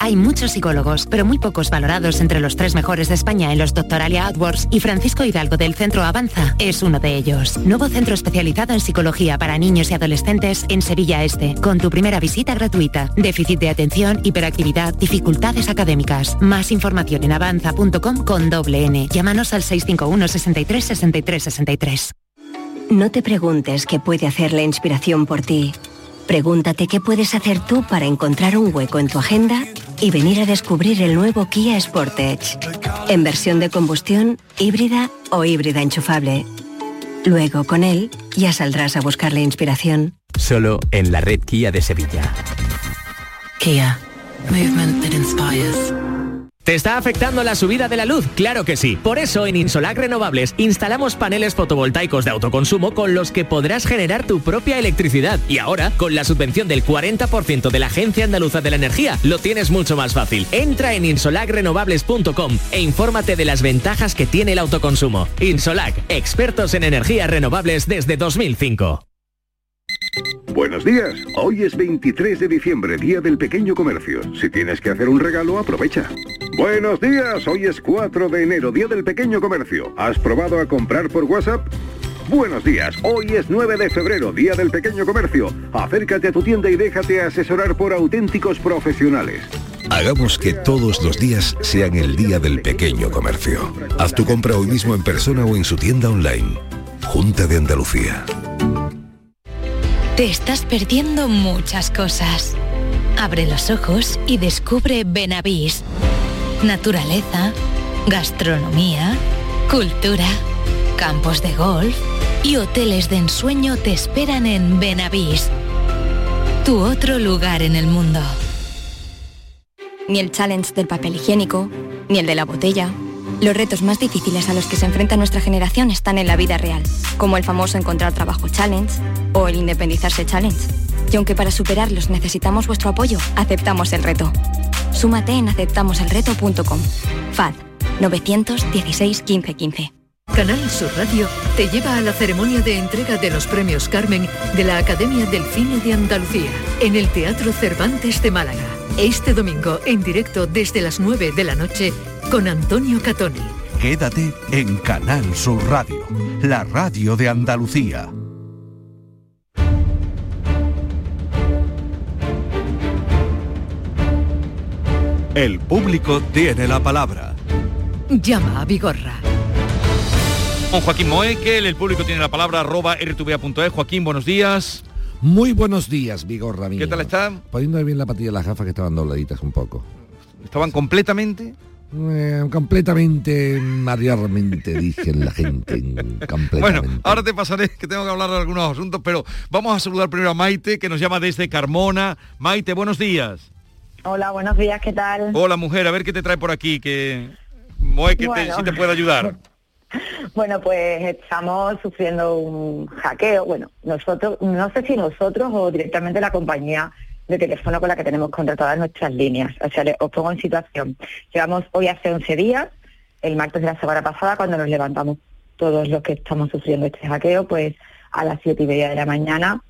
Hay muchos psicólogos, pero muy pocos valorados entre los tres mejores de España en los Doctoralia AdWords y Francisco Hidalgo del Centro Avanza es uno de ellos. Nuevo centro especializado en psicología para niños y adolescentes en Sevilla Este, con tu primera visita gratuita. Déficit de atención, hiperactividad, dificultades académicas. Más información en avanza.com con doble N. Llámanos al 651 63 63 63. No te preguntes qué puede hacer la inspiración por ti. Pregúntate qué puedes hacer tú para encontrar un hueco en tu agenda y venir a descubrir el nuevo Kia Sportage. En versión de combustión, híbrida o híbrida enchufable. Luego, con él, ya saldrás a buscar la inspiración. Solo en la red Kia de Sevilla. Kia. Movement that inspires. ¿Te está afectando la subida de la luz? Claro que sí. Por eso en Insolac Renovables instalamos paneles fotovoltaicos de autoconsumo con los que podrás generar tu propia electricidad. Y ahora, con la subvención del 40% de la Agencia Andaluza de la Energía, lo tienes mucho más fácil. Entra en insolacrenovables.com e infórmate de las ventajas que tiene el autoconsumo. Insolac, expertos en energías renovables desde 2005. Buenos días. Hoy es 23 de diciembre, Día del Pequeño Comercio. Si tienes que hacer un regalo, aprovecha. Buenos días. Hoy es 4 de enero, Día del Pequeño Comercio. ¿Has probado a comprar por WhatsApp? Buenos días. Hoy es 9 de febrero, Día del Pequeño Comercio. Acércate a tu tienda y déjate asesorar por auténticos profesionales. Hagamos que todos los días sean el Día del Pequeño Comercio. Haz tu compra hoy mismo en persona o en su tienda online. Junta de Andalucía. Te estás perdiendo muchas cosas. Abre los ojos y descubre Benavís. Naturaleza, gastronomía, cultura, campos de golf y hoteles de ensueño te esperan en Benavís. Tu otro lugar en el mundo. Ni el challenge del papel higiénico, ni el de la botella. Los retos más difíciles a los que se enfrenta nuestra generación están en la vida real, como el famoso encontrar trabajo challenge o el independizarse challenge. Y aunque para superarlos necesitamos vuestro apoyo, aceptamos el reto. Súmate en aceptamoselreto.com. FAD 916 15 15. Canal Sur Radio te lleva a la ceremonia de entrega de los premios Carmen de la Academia del Cine de Andalucía en el Teatro Cervantes de Málaga. Este domingo en directo desde las 9 de la noche con Antonio Catoni. Quédate en Canal Sur Radio, la radio de Andalucía. El público tiene la palabra. Llama a Vigorra. Con Joaquín Moekel, el público tiene la palabra arroba rtva.es. Joaquín, buenos días. Muy buenos días, Vigorra mío. ¿Qué tal están? Poniendo bien la patilla de las gafas que estaban dobladitas un poco. ¿Estaban completamente? Eh, completamente, marearmente, dije la gente. Completamente. Bueno, ahora te pasaré que tengo que hablar de algunos asuntos, pero vamos a saludar primero a Maite, que nos llama desde Carmona. Maite, buenos días. Hola, buenos días, ¿qué tal? Hola, mujer, a ver qué te trae por aquí, que Moe, que te, si te puede ayudar. Bueno, pues estamos sufriendo un hackeo. Bueno, nosotros, no sé si nosotros o directamente la compañía de teléfono con la que tenemos contratadas nuestras líneas. O sea, le- os pongo en situación. Llevamos hoy hace 11 días, el martes de la semana pasada, cuando nos levantamos todos los que estamos sufriendo este hackeo, pues a las siete y media de la mañana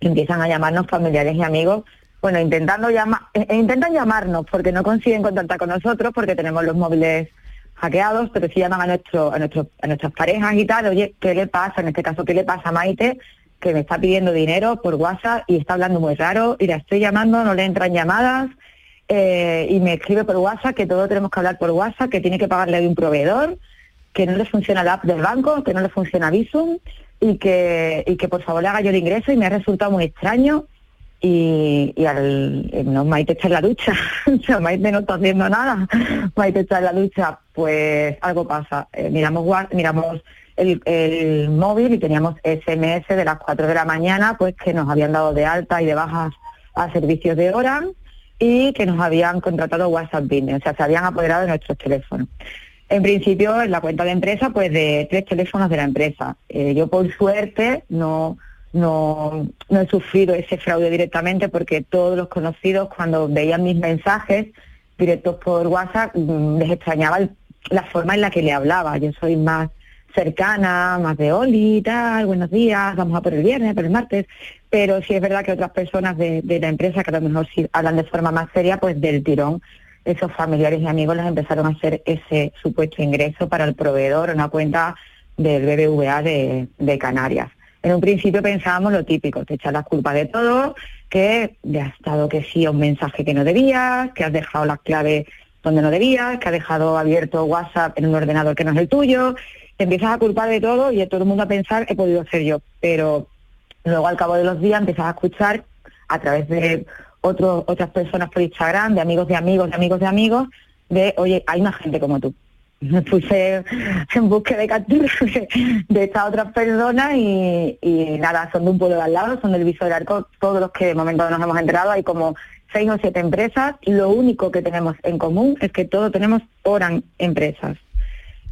empiezan a llamarnos familiares y amigos. Bueno, intentando llamar, intentan llamarnos porque no consiguen contactar con nosotros porque tenemos los móviles hackeados, pero sí llaman a nuestro, a nuestro, a nuestras parejas y tal, oye, ¿qué le pasa? En este caso, ¿qué le pasa a Maite? Que me está pidiendo dinero por WhatsApp y está hablando muy raro, y la estoy llamando, no le entran llamadas, eh, y me escribe por WhatsApp que todo tenemos que hablar por WhatsApp, que tiene que pagarle de un proveedor, que no le funciona la app del banco, que no le funciona Visum, y que, y que por favor le haga yo el ingreso, y me ha resultado muy extraño, y, y al eh, no, Maite está en la ducha, o sea, Maite no está haciendo nada, Maite está en la ducha, pues algo pasa. Eh, miramos miramos el, el móvil y teníamos SMS de las 4 de la mañana, pues que nos habían dado de alta y de bajas a servicios de Orange y que nos habían contratado WhatsApp Business, o sea, se habían apoderado de nuestros teléfonos. En principio, en la cuenta de empresa, pues de tres teléfonos de la empresa. Eh, yo, por suerte, no, no, no he sufrido ese fraude directamente porque todos los conocidos, cuando veían mis mensajes directos por WhatsApp, mm, les extrañaba la forma en la que le hablaba. Yo soy más cercana, más de Oli, tal, buenos días, vamos a por el viernes, por el martes. Pero sí es verdad que otras personas de, de la empresa, que a lo mejor sí hablan de forma más seria, pues del tirón esos familiares y amigos les empezaron a hacer ese supuesto ingreso para el proveedor, una cuenta del BBVA de, de Canarias. En un principio pensábamos lo típico, te echas las culpas de todo, que le has dado que sí a un mensaje que no debías, que has dejado las claves donde no debías, que has dejado abierto WhatsApp en un ordenador que no es el tuyo, te empiezas a culpar de todo y todo el mundo a pensar he podido ser yo, pero luego al cabo de los días empiezas a escuchar a través de otras personas por Instagram, de amigos de amigos, de amigos de amigos, de, oye, hay una gente como tú. Me puse en búsqueda de captura de, estas otras personas y, y nada, son de un pueblo de al lado, son del Viso del Arco, todos los que de momento nos hemos enterado, hay como seis o siete empresas, lo único que tenemos en común es que todos tenemos Oran empresas.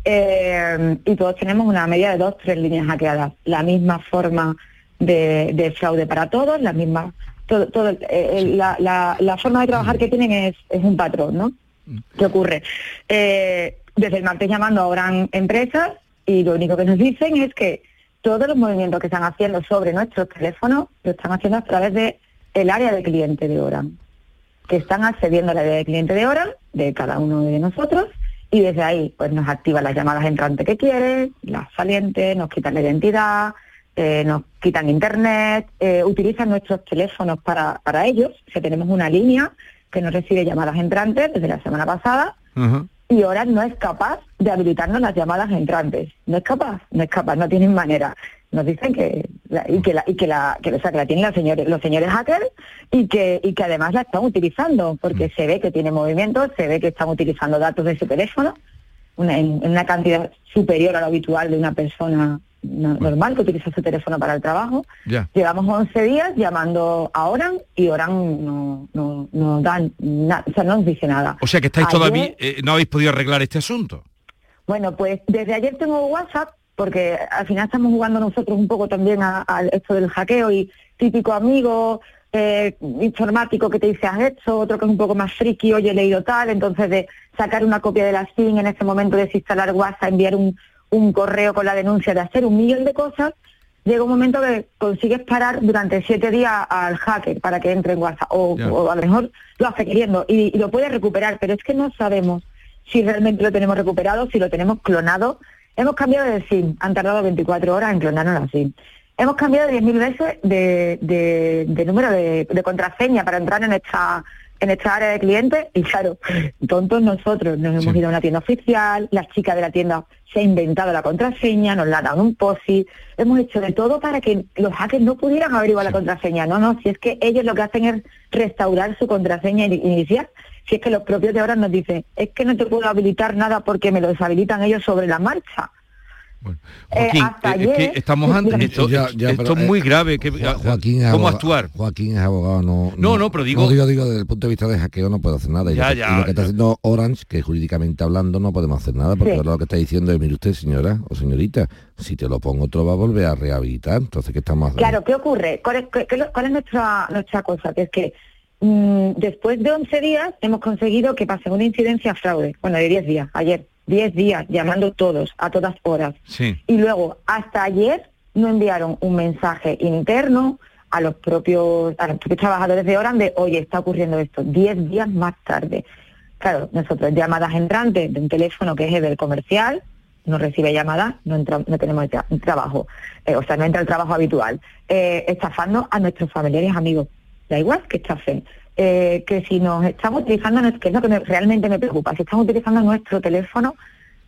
Eh, y todos tenemos una media de dos, tres líneas hackeadas, la misma forma de, de fraude para todos, la misma, todo, todo, eh, eh, la, la- la forma de trabajar que tienen es, es un patrón, ¿no? ¿Qué ocurre? Eh, desde el martes llamando a Oran empresas y lo único que nos dicen es que todos los movimientos que están haciendo sobre nuestros teléfonos lo están haciendo a través de el área de cliente de Oran, que están accediendo al área de cliente de Oran de cada uno de nosotros y desde ahí pues nos activan las llamadas entrantes que quieren, las salientes, nos quitan la identidad, eh, nos quitan internet, eh, utilizan nuestros teléfonos para, para ellos, o sea, tenemos una línea que nos recibe llamadas entrantes desde la semana pasada y ahora no es capaz de habilitarnos las llamadas entrantes. No es capaz, no es capaz, no tienen manera. Nos dicen que la- y que la y que la que, o sea, que la tienen los señores los señores hackers y que y que además la están utilizando porque se ve que tiene movimiento, se ve que están utilizando datos de su teléfono una, en, una cantidad superior a lo habitual de una persona normal que utiliza su teléfono para el trabajo. Ya. Llevamos 11 días llamando a Oran y Oran no, no, no dan nada, o sea, no nos dice nada. O sea que estáis Ayer- todavía, eh, no habéis podido arreglar este asunto. bueno, pues desde ayer tengo WhatsApp, porque al final estamos jugando nosotros un poco también a, a esto del hackeo y típico amigo eh, informático que te dice has hecho, otro que es un poco más friki, oye he leído tal, entonces de sacar una copia de la SIM en ese momento, desinstalar WhatsApp, enviar un, un correo con la denuncia, de hacer un millón de cosas, llega un momento que consigues parar durante siete días al hacker para que entre en WhatsApp, o, o a lo mejor lo hace queriendo y, y lo puede recuperar, pero es que no sabemos si realmente lo tenemos recuperado, si lo tenemos clonado. Hemos cambiado de SIM, han tardado 24 horas en clonarnos la SIM. Hemos cambiado 10.000 veces de, de- de número de, de contraseña para entrar en esta en esta área de clientes y claro, tontos nosotros, nos hemos ido a una tienda oficial, la chica de la tienda se ha inventado la contraseña, nos la dado un POSI, hemos hecho de todo para que los hackers no pudieran averiguar la contraseña, no, no, si es que ellos lo que hacen es restaurar su contraseña ini- inicial, si es que los propios de ahora nos dicen, es que no te puedo habilitar nada porque me lo deshabilitan ellos sobre la marcha. Eh, Joaquín, hasta eh, es que ayer- estamos ante esto, Ya, ya, esto pero, es eh, muy grave. Que, Jo- Joaquín ¿Cómo abogado- actuar? Joaquín es abogado, no... No, no, pero digo- No, digo, digo, desde el punto de vista de hackeo no puedo hacer nada. Y Ya, lo que, ya, y lo que está ya. haciendo Orange, que jurídicamente hablando no podemos hacer nada, porque Sí. ahora lo que está diciendo es, mire usted, señora o señorita, si te lo pongo otro va a volver a rehabilitar. Entonces, ¿qué estamos haciendo? Claro, ¿qué ocurre? ¿Cuál es, qué- cuál es nuestra, nuestra cosa? Que es que mm, después de 11 días hemos conseguido que pasen una incidencia fraude, bueno, de 10 días, ayer, 10 días, llamando todos, a todas horas. Sí. Y luego, hasta ayer, no enviaron un mensaje interno a los propios, a los propios trabajadores de Oran de, oye, está ocurriendo esto, 10 días más tarde. Claro, nosotros llamadas entrantes de un teléfono que es el del comercial, no recibe llamadas, no, entra- no tenemos tra- trabajo, eh, o sea, no entra el trabajo habitual, eh, estafando a nuestros familiares y amigos. Da igual que estafen. Eh, que si nos están utilizando, que es lo que me- realmente me preocupa, si están utilizando nuestro teléfono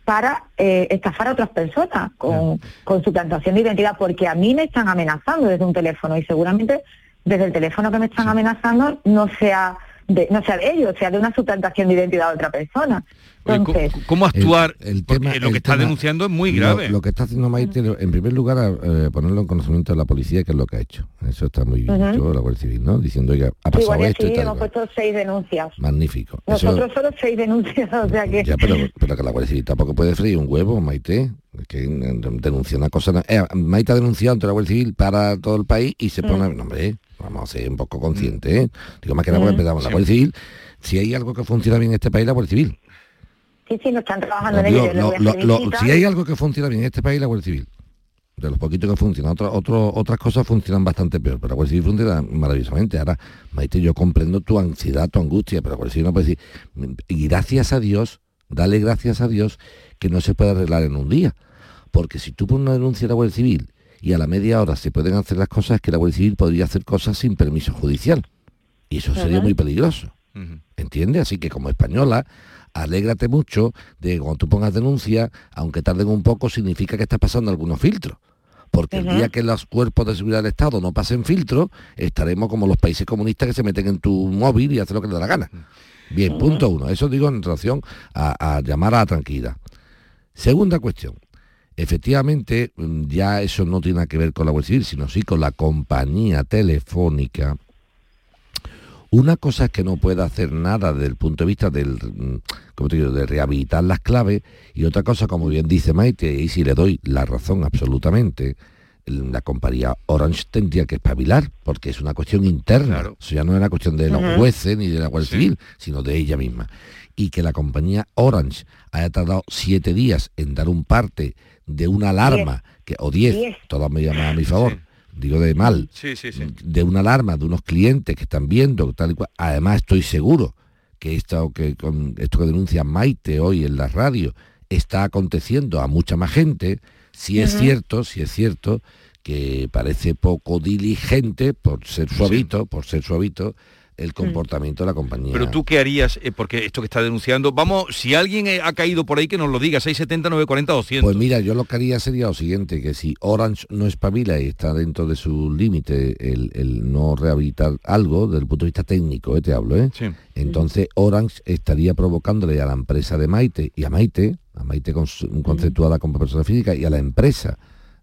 para eh, estafar a otras personas con, con su plantación de identidad, porque a mí me están amenazando desde un teléfono y seguramente desde el teléfono que me están amenazando no sea de, no sea de ellos, sea de una suplantación de identidad de otra persona. ¿Cómo- Entonces, ¿Cómo actuar? el tema- lo el que está tema- denunciando es muy grave. Lo, que está haciendo Maite, en primer lugar, eh, ponerlo en conocimiento de la policía, que es lo que ha hecho. Eso está muy bien hecho, la Guardia Civil, ¿no? Diciendo, oiga, ha sí, pasado esto y Civil tal. hemos puesto seis denuncias. Magnífico. Eso- Nosotros solo seis denuncias, o sea que... Ya, pero, pero que la Guardia Civil tampoco puede freír un huevo, Maite. Que eh, denuncia una cosa... Eh, Maite ha denunciado ante la Guardia Civil para todo el país y se pone... Mm. No, hombre, vamos a ser un poco conscientes, ¿eh? Digo, más que nada, Mm. empezamos. La Guardia Civil, si hay algo que funciona bien en este país, la Guardia Civil. Sí, sí, no están trabajando en ello. yo voy lo- si hay algo que funciona bien en este país, la Guardia Civil. De los poquitos que funcionan. Otras otro- otras cosas funcionan bastante peor, pero la Guardia Civil funciona maravillosamente. Ahora, Maite, yo comprendo tu ansiedad, tu angustia, pero la Guardia Civil no puede decir... Y gracias a Dios, dale gracias a Dios que no se puede arreglar en un día. Porque si tú pones una denuncia a la Guardia Civil y a la media hora se pueden hacer las cosas, es que la Guardia Civil podría hacer cosas sin permiso judicial. Y eso sería muy peligroso. ¿Entiendes? Así que como española, alégrate mucho de que cuando tú pongas denuncia, aunque tarden un poco, significa que estás pasando algunos filtros. Porque el día que los cuerpos de seguridad del Estado no pasen filtro, estaremos como los países comunistas que se meten en tu móvil y hacen lo que les da la gana. Bien, punto uno. Eso digo en relación a, a llamar a la tranquilidad. Segunda cuestión. Efectivamente, mm, ya eso no tiene nada que ver con la Guardia Civil, sino sí con la compañía telefónica. Una cosa es que no pueda hacer nada desde el punto de vista del, mm, como te digo, de rehabilitar las claves y otra cosa, como bien dice Maite, y si le doy la razón absolutamente, la compañía Orange tendría que espabilar porque es una cuestión interna. Eso ya no es una cuestión de los jueces ni de la Guardia Civil, sino de ella misma. Y que la compañía Orange haya tardado siete días en dar un parte de una alarma, que, o diez, Diez. todas me llaman a mi favor, digo de mal, Sí, sí, sí. de una alarma de unos clientes que están viendo tal y cual. Además estoy seguro que esto que con esto que denuncia Maite hoy en la radio está aconteciendo a mucha más gente. Si es cierto, si es cierto que parece poco diligente por ser suavito, por ser suavito el comportamiento de la compañía. Pero tú qué harías, Eh, porque esto que está denunciando, vamos, si alguien eh, ha caído por ahí que nos lo diga, 670, 940, 200. Pues mira, yo lo que haría sería lo siguiente, que si Orange no espabila y está dentro de su límite el, el no rehabilitar algo, desde el punto de vista técnico, eh, te hablo, ¿eh? entonces Orange estaría provocándole a la empresa de Maite y a Maite, a Maite con- conceptuada como persona física y a la empresa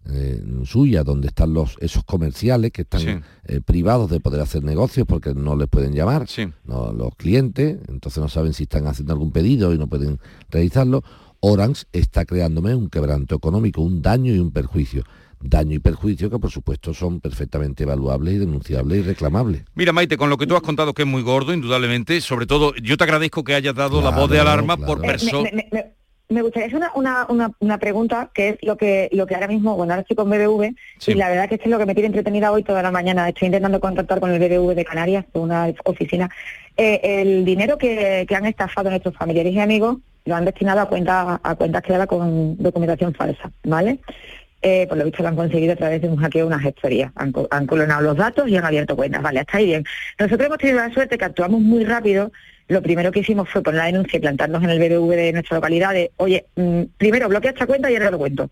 eh, suya, donde están los esos comerciales que están Sí. eh, privados de poder hacer negocios porque no les pueden llamar no, los clientes, entonces no saben si están haciendo algún pedido y no pueden realizarlo. Orange está creándome un quebranto económico, un daño y un perjuicio. Daño y perjuicio que por supuesto son perfectamente evaluables y denunciables y reclamables. Mira, Maite, con lo que tú has contado, que es muy gordo, indudablemente, sobre todo, yo te agradezco que hayas dado la voz de alarma claro. por Eh, persona. Me, gustaría hacer una, una, una, una pregunta que es lo que lo que ahora mismo, bueno, ahora estoy con BBV Sí. y la verdad que esto es lo que me tiene entretenida hoy toda la mañana. Estoy intentando contactar con el BBV de Canarias, una oficina. Eh, el dinero que, que han estafado nuestros familiares y amigos lo han destinado a cuentas a cuentas creadas con documentación falsa, ¿vale? Eh, por lo visto lo han conseguido a través de un hackeo, una gestoría. Han, han clonado los datos y han abierto cuentas. Vale, hasta ahí bien. Nosotros hemos tenido la suerte que actuamos muy rápido. Lo primero que hicimos fue poner la denuncia y plantarnos en el BBV de nuestra localidad de, oye, mm, primero bloquea esta cuenta y ahora lo cuento.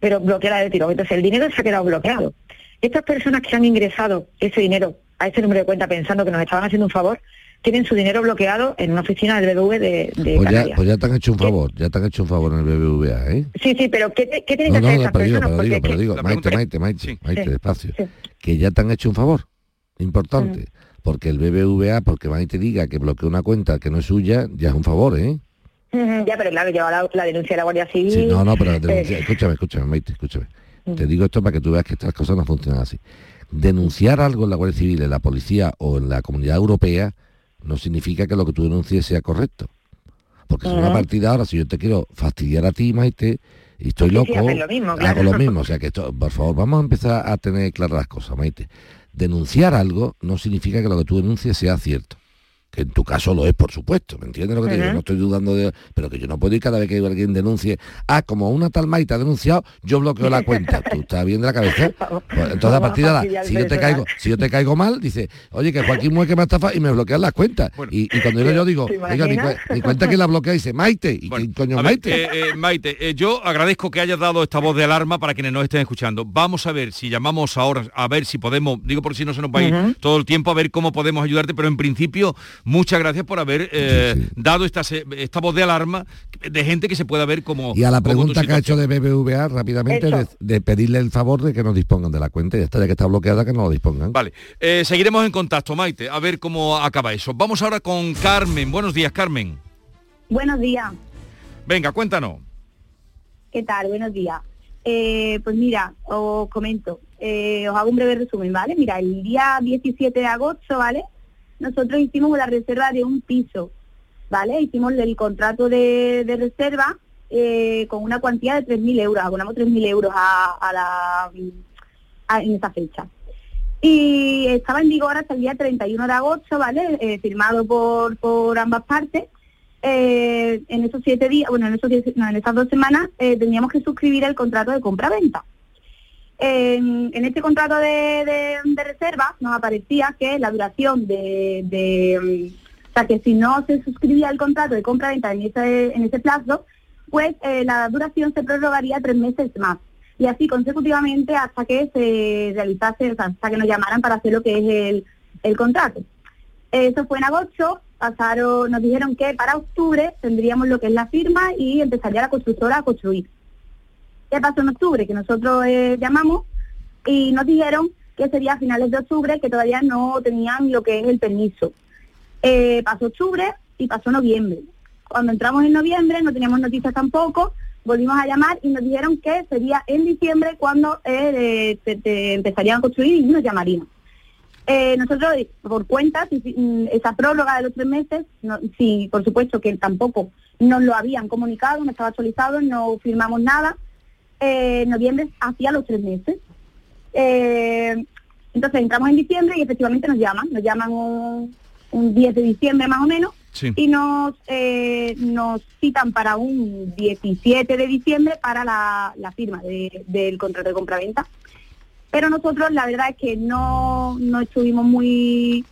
Pero bloquea de tiro. Entonces el dinero se ha quedado bloqueado. Estas personas que han ingresado ese dinero a ese número de cuenta pensando que nos estaban haciendo un favor, tienen su dinero bloqueado en una oficina del BBV de, de Pues ya, pues ya te han hecho un favor, ya te han hecho un favor en el BBVA, ¿eh? Sí, sí, pero ¿qué, qué tienen No, que no, hacer no, esas pero digo, personas? pero digo, pero digo, La Maite, Maite, Maite, Maite, Sí. despacio. Sí. Que ya te han hecho un favor, importante. Porque el BBVA, porque Maite diga que bloqueó una cuenta que no es suya, ya es un favor, ¿eh? Ya, pero claro, lleva la, la denuncia de la Guardia Civil. Sí, no, no, pero eh, denuncia- escúchame, escúchame, Maite, escúchame. Te digo esto para que tú veas que estas cosas no funcionan así. Denunciar algo en la Guardia Civil, en la policía o en la comunidad europea no significa que lo que tú denuncies sea correcto. Porque si Ujú. una partida ahora, si yo te quiero fastidiar a ti, Maite, y estoy Sí, sí, loco, haces lo mismo, hago lo mismo. O sea que esto, por favor, vamos a empezar a tener claras las cosas, Maite. Denunciar algo no significa que lo que tú denuncies sea cierto. Que en tu caso lo es, por supuesto, ¿me entiendes lo que te digo? No estoy dudando de... Pero que yo no puedo ir cada vez que alguien denuncie, ah, como una tal Maite ha denunciado, yo bloqueo la cuenta. ¿Tú estás bien de la cabeza? Pues entonces a partir de ahora, si yo te caigo, si yo te caigo mal, dice, oye, que Joaquín Mueque me estafa y me bloquean las cuentas. y, y cuando yo, yo digo, ¿te oiga, mi, mi cuenta que la bloquea dice Maite, y ¿quién coño ver, Maite? eh, eh, Maite, eh, yo agradezco que hayas dado esta voz de alarma para quienes nos estén escuchando. Vamos a ver si llamamos ahora, a ver si podemos, digo por si no se nos va a ir todo el tiempo, a ver cómo podemos ayudarte, pero en principio, muchas gracias por haber eh, dado esta, esta voz de alarma de gente que se pueda ver como... Y a la pregunta que ha hecho de BBVA rápidamente, de, de pedirle el favor de que nos dispongan de la cuenta y esta ya que está bloqueada que no lo dispongan. Vale, eh, seguiremos en contacto, Maite, a ver cómo acaba eso. Vamos ahora con Carmen. Buenos días, Carmen. Buenos días, Venga, cuéntanos. ¿qué tal? Buenos días. Eh, pues mira, os comento, eh, os hago un breve resumen, ¿vale? Mira, el día 17 de agosto, ¿vale? Nosotros hicimos la reserva de un piso, ¿vale? Hicimos el contrato de, reserva eh, con una cuantía de 3.000 euros, abonamos 3.000 euros a, la, en esa fecha. Y estaba en vigor hasta el día 31 de agosto, ¿vale? Eh, firmado por, por ambas partes. Eh, en esos siete días, bueno, en, esos diez- no, en esas dos semanas eh, teníamos que suscribir el contrato de compra-venta. En, este contrato de, de- reserva nos aparecía que la duración de, de, o sea, que si no se suscribía el contrato de compra-venta en ese, en ese plazo, pues eh, la duración se prorrogaría tres meses más. y así consecutivamente hasta que se realizase, o sea, hasta que nos llamaran para hacer lo que es el, el contrato. Eso fue en agosto, pasaron, nos dijeron que para octubre tendríamos lo que es la firma y empezaría la constructora a construir. ¿Qué pasó en octubre? Que nosotros eh, llamamos y nos dijeron que sería a finales de octubre, que todavía no tenían lo que es el permiso. Eh, pasó octubre y pasó noviembre. Cuando entramos en noviembre no teníamos noticias tampoco, volvimos a llamar y nos dijeron que sería en diciembre cuando eh, te- empezarían a construir y nos llamarían. Eh, nosotros, por cuenta, mm, esa prórroga de los tres meses, sí, por supuesto que tampoco nos lo habían comunicado, no estaba actualizado, no firmamos nada. Eh, noviembre hacía los tres meses. Eh, entonces entramos en diciembre y efectivamente nos llaman, nos llaman un, un 10 de diciembre más o menos Sí. y nos, eh, nos citan para un 17 de diciembre para la, la firma de- del contrato de compraventa. Pero nosotros la verdad es que no, no estuvimos muy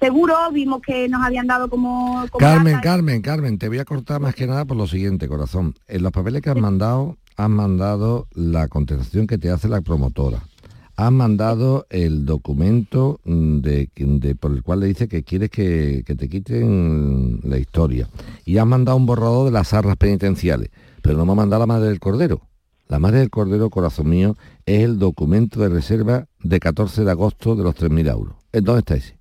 seguros, vimos que nos habían dado como... como Carmen, data- Carmen, Carmen, te voy a cortar más que nada por lo siguiente, corazón. En los papeles que has mandado, has mandado la contestación que te hace la promotora. Has mandado el documento mm, de, de- por el cual le dice que quieres que, que te quiten la historia. Y has mandado un borrador de las arras penitenciales. Pero no me ha mandado la madre del cordero. La madre del cordero, corazón mío, es el documento de reserva de 14 de agosto de los 3.000 euros. ¿En ¿Dónde está ese?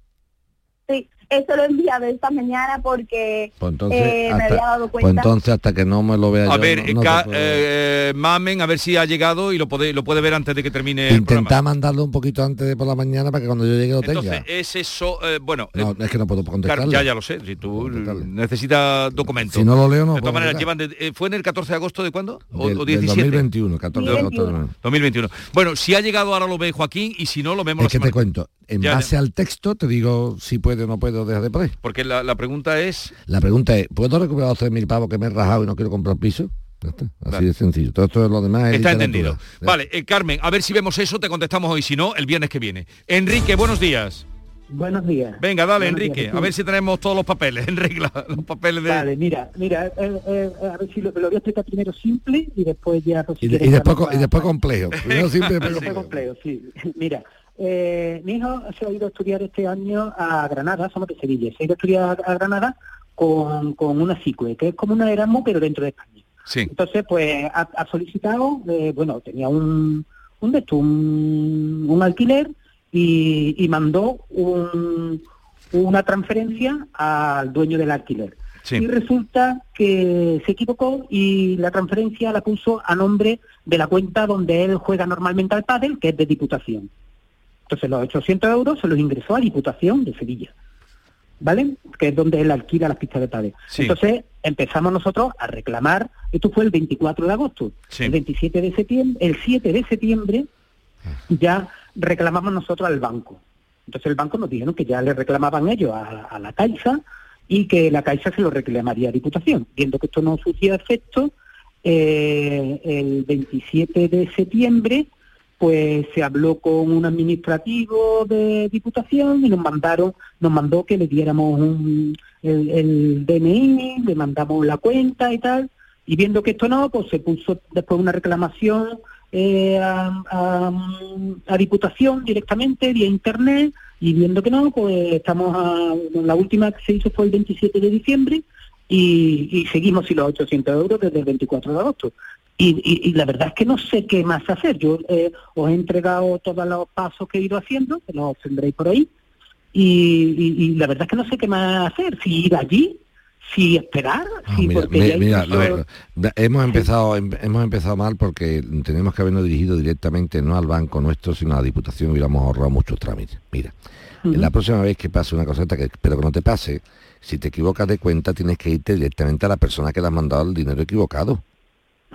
Eso lo he enviado esta mañana porque Pues entonces, eh, me hasta, había dado pues cuenta. entonces hasta que no me lo vea A yo, ver, no- no te Ca- puedo- eh, Mamen, a ver si ha llegado y lo puede, lo puede ver antes de que termine el Intentar programa. mandarlo un poquito antes de por la mañana para que cuando yo llegue lo tenga. Entonces, es eso, eh, bueno, no, es que no puedo Claro, contestarle. ya, ya lo sé, si tú necesitas documentos. Si no lo leo, no De puedo todas maneras, llevan de- eh, ¿fue en el de agosto de cuándo? ¿O, Del- o del 17? 2021, 14 de agosto de 2021. Bueno, si ha llegado ahora lo ve Joaquín y si no lo vemos Es la que te semana cuento, en Ya, ya. base al texto te digo si puede o no puedo dejar de por ahí. Porque la, la pregunta es... La pregunta es, ¿puedo recuperar los 3.000 pavos que me he rajado y no quiero comprar piso? Así Vale. de sencillo. Todo esto es lo demás. es Está entendido. Vale, eh, Carmen, a ver si vemos eso, te contestamos hoy, si no, el viernes que viene. Enrique, buenos días. Buenos días. Venga, dale, Buenos Enrique, días, a ver si tenemos todos los papeles en regla, los papeles de... Vale, mira, mira, eh, eh, a ver si lo, lo voy a explicar primero simple y después ya... pues, si Y, de- quieres y después, y después complejo. Primero simple, Y después después complejo. complejo, sí. Mira, eh, mi hijo se ha ido a estudiar este año a Granada, somos de Sevilla, se ha ido a estudiar a, Granada con, con una CICUE, que es como una Erasmus, pero dentro de España. Sí. Entonces, pues ha, ha solicitado, eh, bueno, tenía un, un, de esto, un, un alquiler y, y mandó un- una transferencia al dueño del alquiler. Sí. Y resulta que se equivocó y la transferencia la puso a nombre de la cuenta donde él juega normalmente al pádel, que es de Diputación. Entonces los 800 euros se los ingresó a Diputación de Sevilla, ¿vale? Que es donde él alquila las pistas de. Sí. Entonces empezamos nosotros a reclamar, esto fue el 24 de agosto, Sí. el 27 de septiembre, el 7 de septiembre ya reclamamos nosotros al banco. Entonces el banco nos dijeron que ya le reclamaban ellos a, a la Caixa y que la Caixa se lo reclamaría a Diputación. Viendo que esto no surgía efecto, eh, el 27 de septiembre pues se habló con un administrativo de Diputación y nos mandaron, nos mandó que le diéramos un, el, DNI, le mandamos la cuenta y tal, y viendo que esto no, pues se puso después una reclamación eh, a Diputación directamente vía internet y viendo que no, pues estamos a, la última que se hizo fue el 27 de diciembre y, y seguimos sin los 800 euros desde el 24 de agosto. Y, y- y la verdad es que no sé qué más hacer. Yo eh, os he entregado todos los pasos que he ido haciendo, que los tendréis por ahí, y, la verdad es que no sé qué más hacer. Si ir allí, si esperar, Ah, si mira, porque mi- ya mira, incluso- lo- lo- hemos empezado em- hemos empezado mal porque tenemos que habernos dirigido directamente no al banco nuestro sino a la diputación y hubiéramos ahorrado muchos trámites mira la próxima vez que pase una coseta que espero que no te pase si te equivocas de cuenta tienes que irte directamente a la persona que le ha mandado el dinero equivocado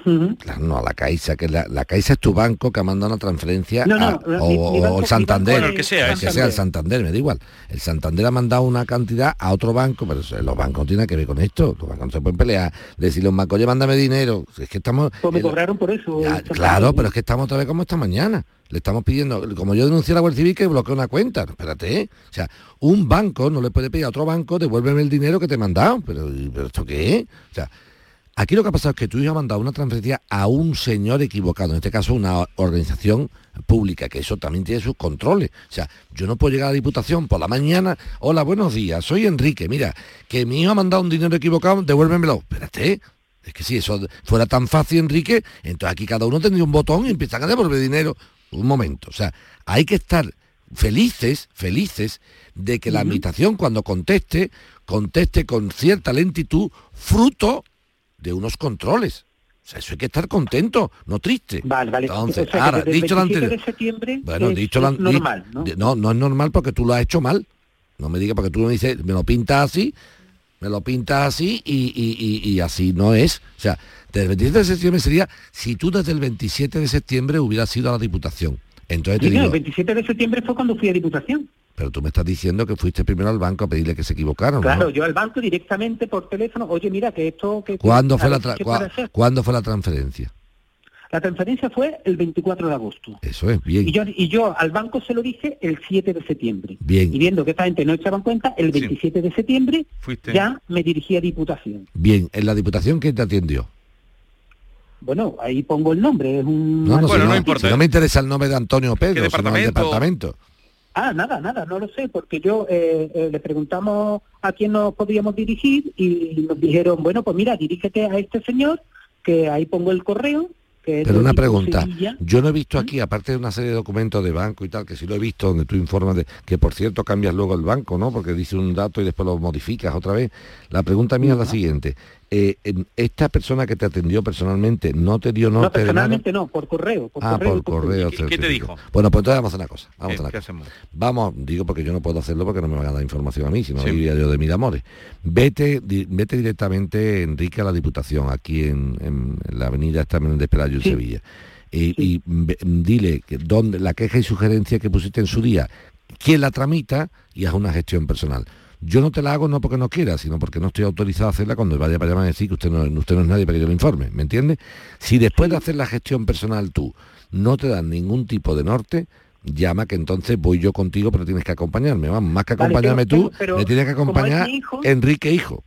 Claro, no a la Caixa, que la, la Caixa es tu banco que ha mandado una transferencia No, no, a- mi- o, mi o banco- el Santander. el que sea, el que ese. sea el Santander, me da igual. El Santander ha mandado una cantidad a otro banco, pero eso- los bancos no tienen que ver con esto. Los bancos no se pueden pelear. Decirle a un banco, oye, mándame dinero. Es que estamos... Pues me el- cobraron por eso. Ya, claro, pero es que estamos otra vez como esta mañana. Le estamos pidiendo, como yo denuncié a la Guardia Civil que bloqueó una cuenta. Espérate, ¿eh? O sea, un banco no le puede pedir a otro banco, devuélveme el dinero que te he mandado. Pero, ¿pero esto qué es? O sea, Aquí lo que ha pasado es que tu hijo ha mandado una transferencia a un señor equivocado, en este caso una organización pública, que eso también tiene sus controles. O sea, yo no puedo llegar a la Diputación por la mañana, hola, buenos días, soy Enrique, mira, que mi hijo ha mandado un dinero equivocado, devuélvemelo. Espérate, es que si eso fuera tan fácil, Enrique, entonces aquí cada uno tendría un botón y empiezan a devolver dinero. Un momento, o sea, hay que estar felices, felices de que la administración cuando conteste, conteste con cierta lentitud, fruto de unos controles. O sea, eso hay que estar contento, no triste. Vale, vale. Entonces, O sea, que ahora, dicho lo 27 anterior. de septiembre Bueno, es- dicho es normal, ¿no? ¿no? No es normal porque tú lo has hecho mal. No me digas porque tú me dices, me lo pintas así, me lo pintas así y, y- y- y así no es. O sea, desde el 27 de septiembre sería si tú desde el 27 de septiembre hubieras ido a la Diputación. Entonces te digo, el 27 de septiembre fue cuando fui a Diputación. Pero tú me estás diciendo que fuiste primero al banco a pedirle que se equivocaron. ¿no? Claro, yo al banco directamente por teléfono, oye, mira que esto... Que, ¿Cuándo fue, la qué hacer. ¿Cuándo fue la transferencia? La transferencia fue el 24 de agosto. Eso es, bien. Y yo, y yo al banco se lo dije el 7 de septiembre. Bien. Y viendo que esta gente no echaban cuenta, el 27 de septiembre Fuiste. ya me dirigí a Diputación. Bien, en la Diputación, ¿quién te atendió? Bueno, ahí pongo el nombre, es un... No, no, si Bueno, no, no importa. si no me interesa el nombre de Antonio Pedro, sino el departamento? Ah, nada, nada, no lo sé, porque yo eh, eh, le preguntamos a quién nos podíamos dirigir y nos dijeron, bueno, pues mira, dirígete a este señor, que ahí pongo el correo. Que Pero una pregunta, Sevilla. yo no he visto aquí, aparte de una serie de documentos de banco y tal, que sí lo he visto, donde tú informas de que por cierto cambias luego el banco, ¿no? Porque dice un dato y después lo modificas otra vez. La pregunta mía es la siguiente. Eh, ¿Esta persona que te atendió personalmente no te dio No, norte de nada? personalmente no, por correo. Por Ah, correo, por correo. ¿Qué- qué te dijo? Bueno, pues entonces vamos a hacer una cosa. Vamos a ¿Qué- hacer una qué cosa. hacemos? Vamos, digo porque yo no puedo hacerlo porque no me van a dar información a mí, sino Sí. iría yo de mil amores. Vete, di- vete directamente, Enrique, a la Diputación, aquí en, en la avenida Estamen de Pelayo, en Sevilla. Y, dile que donde la queja y sugerencia que pusiste en su día, quién la tramita y haz una gestión personal. Yo no te la hago no porque no quiera, sino porque no estoy autorizado a hacerla cuando vaya para allá a decir que usted no, usted no es nadie para que yo le informe, ¿me entiende? Si después de hacer la gestión personal tú no te dan ningún tipo de norte, llama que entonces voy yo contigo, pero tienes que acompañarme. Vamos, más que Vale, acompañarme pero- tú, pero- me tienes que acompañar hijo- Enrique Hijo.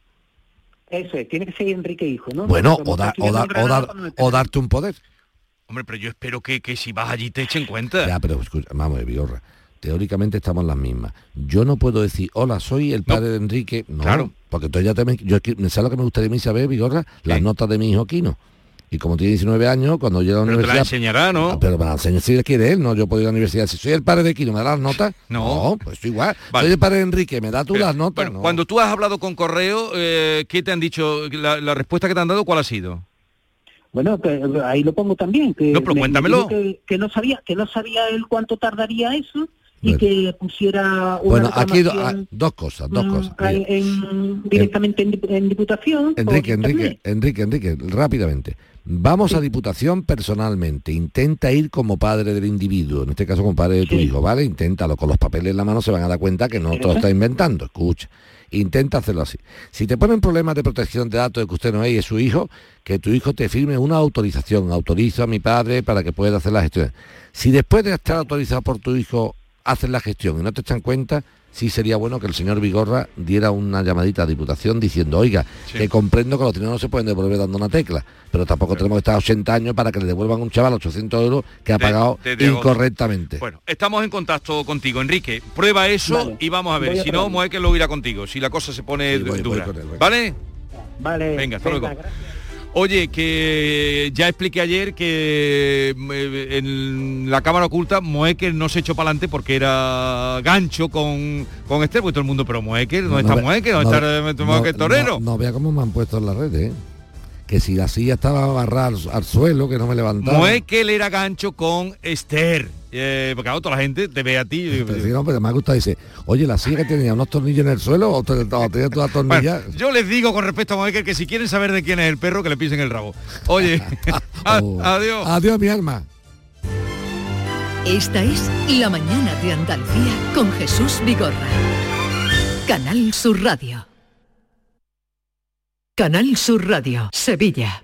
Eso es, tiene que ser Enrique Hijo, ¿no? Bueno, o, dar- está o, o, dar- pues o darte un poder. Hombre, pero yo espero que, que si vas allí te echen cuenta. Ya, pero escucha, vamos, Vigorra. Teóricamente estamos las mismas. Yo no puedo decir, hola, soy el padre de Enrique. No, Claro. porque entonces ya te me, yo, ¿sabes lo que me gustaría a mí saber, Vigorra? Las notas de mi hijo Quino. Y como tiene 19 años, cuando llega a la Pero te la universidad... enseñará, ¿no? Ah, pero me la enseña si quiere él, no yo puedo ir a la universidad. Si soy el padre de Quino, ¿me da las notas? No. pues igual. Vale. Soy el padre de Enrique, ¿me da tú Pero, las notas? bueno, No. Cuando tú has hablado con correo, eh, ¿qué te han dicho? La, la respuesta que te han dado, ¿cuál ha sido? Bueno, que, eh, ahí lo pongo también. Que No, pero me- me cuéntamelo. Que, que no sabía, que no sabía él cuánto tardaría eso y que pusiera una Bueno, aquí do- ah, dos cosas, dos cosas. en- Mira. en- directamente en, dip- en diputación. Enrique, Enrique. Enrique, Enrique, rápidamente. Vamos a Diputación personalmente. Intenta ir como padre del individuo, en este caso como padre de tu hijo, ¿vale? Inténtalo. Con los papeles en la mano se van a dar cuenta que no te lo está inventando. Escucha. Intenta hacerlo así. Si te ponen problemas de protección de datos de que usted no es y es su hijo, que tu hijo te firme una autorización. Autorizo a mi padre para que pueda hacer la gestión. Si después de estar autorizado por tu hijo haces la gestión y no te echan cuenta, sí sería bueno que el señor Vigorra diera una llamadita a Diputación diciendo, oiga, que comprendo que los dineros no se pueden devolver dando una tecla, pero tampoco tenemos que estar 80 años para que le devuelvan a un chaval 800 euros que ha De- pagado de- de agosto. incorrectamente. Bueno, estamos en contacto contigo, Enrique. Prueba eso Vale. y vamos a ver. A Si no. Moeque lo irá contigo. Si la cosa se pone Sí, voy- voy dura. con él, voy. ¿Vale? Vale. Venga, hasta venga, luego. gracias. Oye, que ya expliqué ayer que eh, en la cámara oculta Moecker no se echó para adelante porque era gancho con, con Esther, pues todo el mundo, pero Moecker, ¿dónde está ve- Moecker? ¿Dónde ve- está Moecker torero? No, no vea cómo me han puesto en la red, ¿eh? Que si la silla estaba agarrada al, al suelo, que no me levantaba. Moecker era gancho con Esther. Eh, porque ahora toda la gente te ve a ti. y- Pero sí, no, pero me ha gustado, dice, oye, la silla que tenía unos tornillos en el suelo o, te, o tenía toda Bueno, tornilla. yo les digo con respecto a Moecker que si quieren saber de quién es el perro, que le pisen el rabo. Oye, Oh. adiós. Adiós, mi alma. Esta es La Mañana de Andalucía con Jesús Vigorra. Canal Sur Radio. Canal Sur Radio, Sevilla.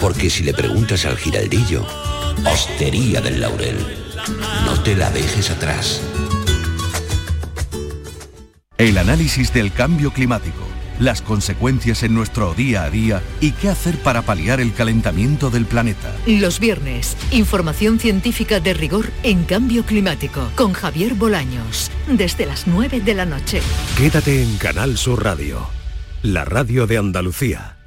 Porque si le preguntas al giraldillo, Hostería del Laurel, no te la dejes atrás. El análisis del cambio climático, las consecuencias en nuestro día a día y qué hacer para paliar el calentamiento del planeta. Los viernes, información científica de rigor en cambio climático con Javier Bolaños, desde las 9 de la noche. Quédate en Canal Sur Radio, la radio de Andalucía.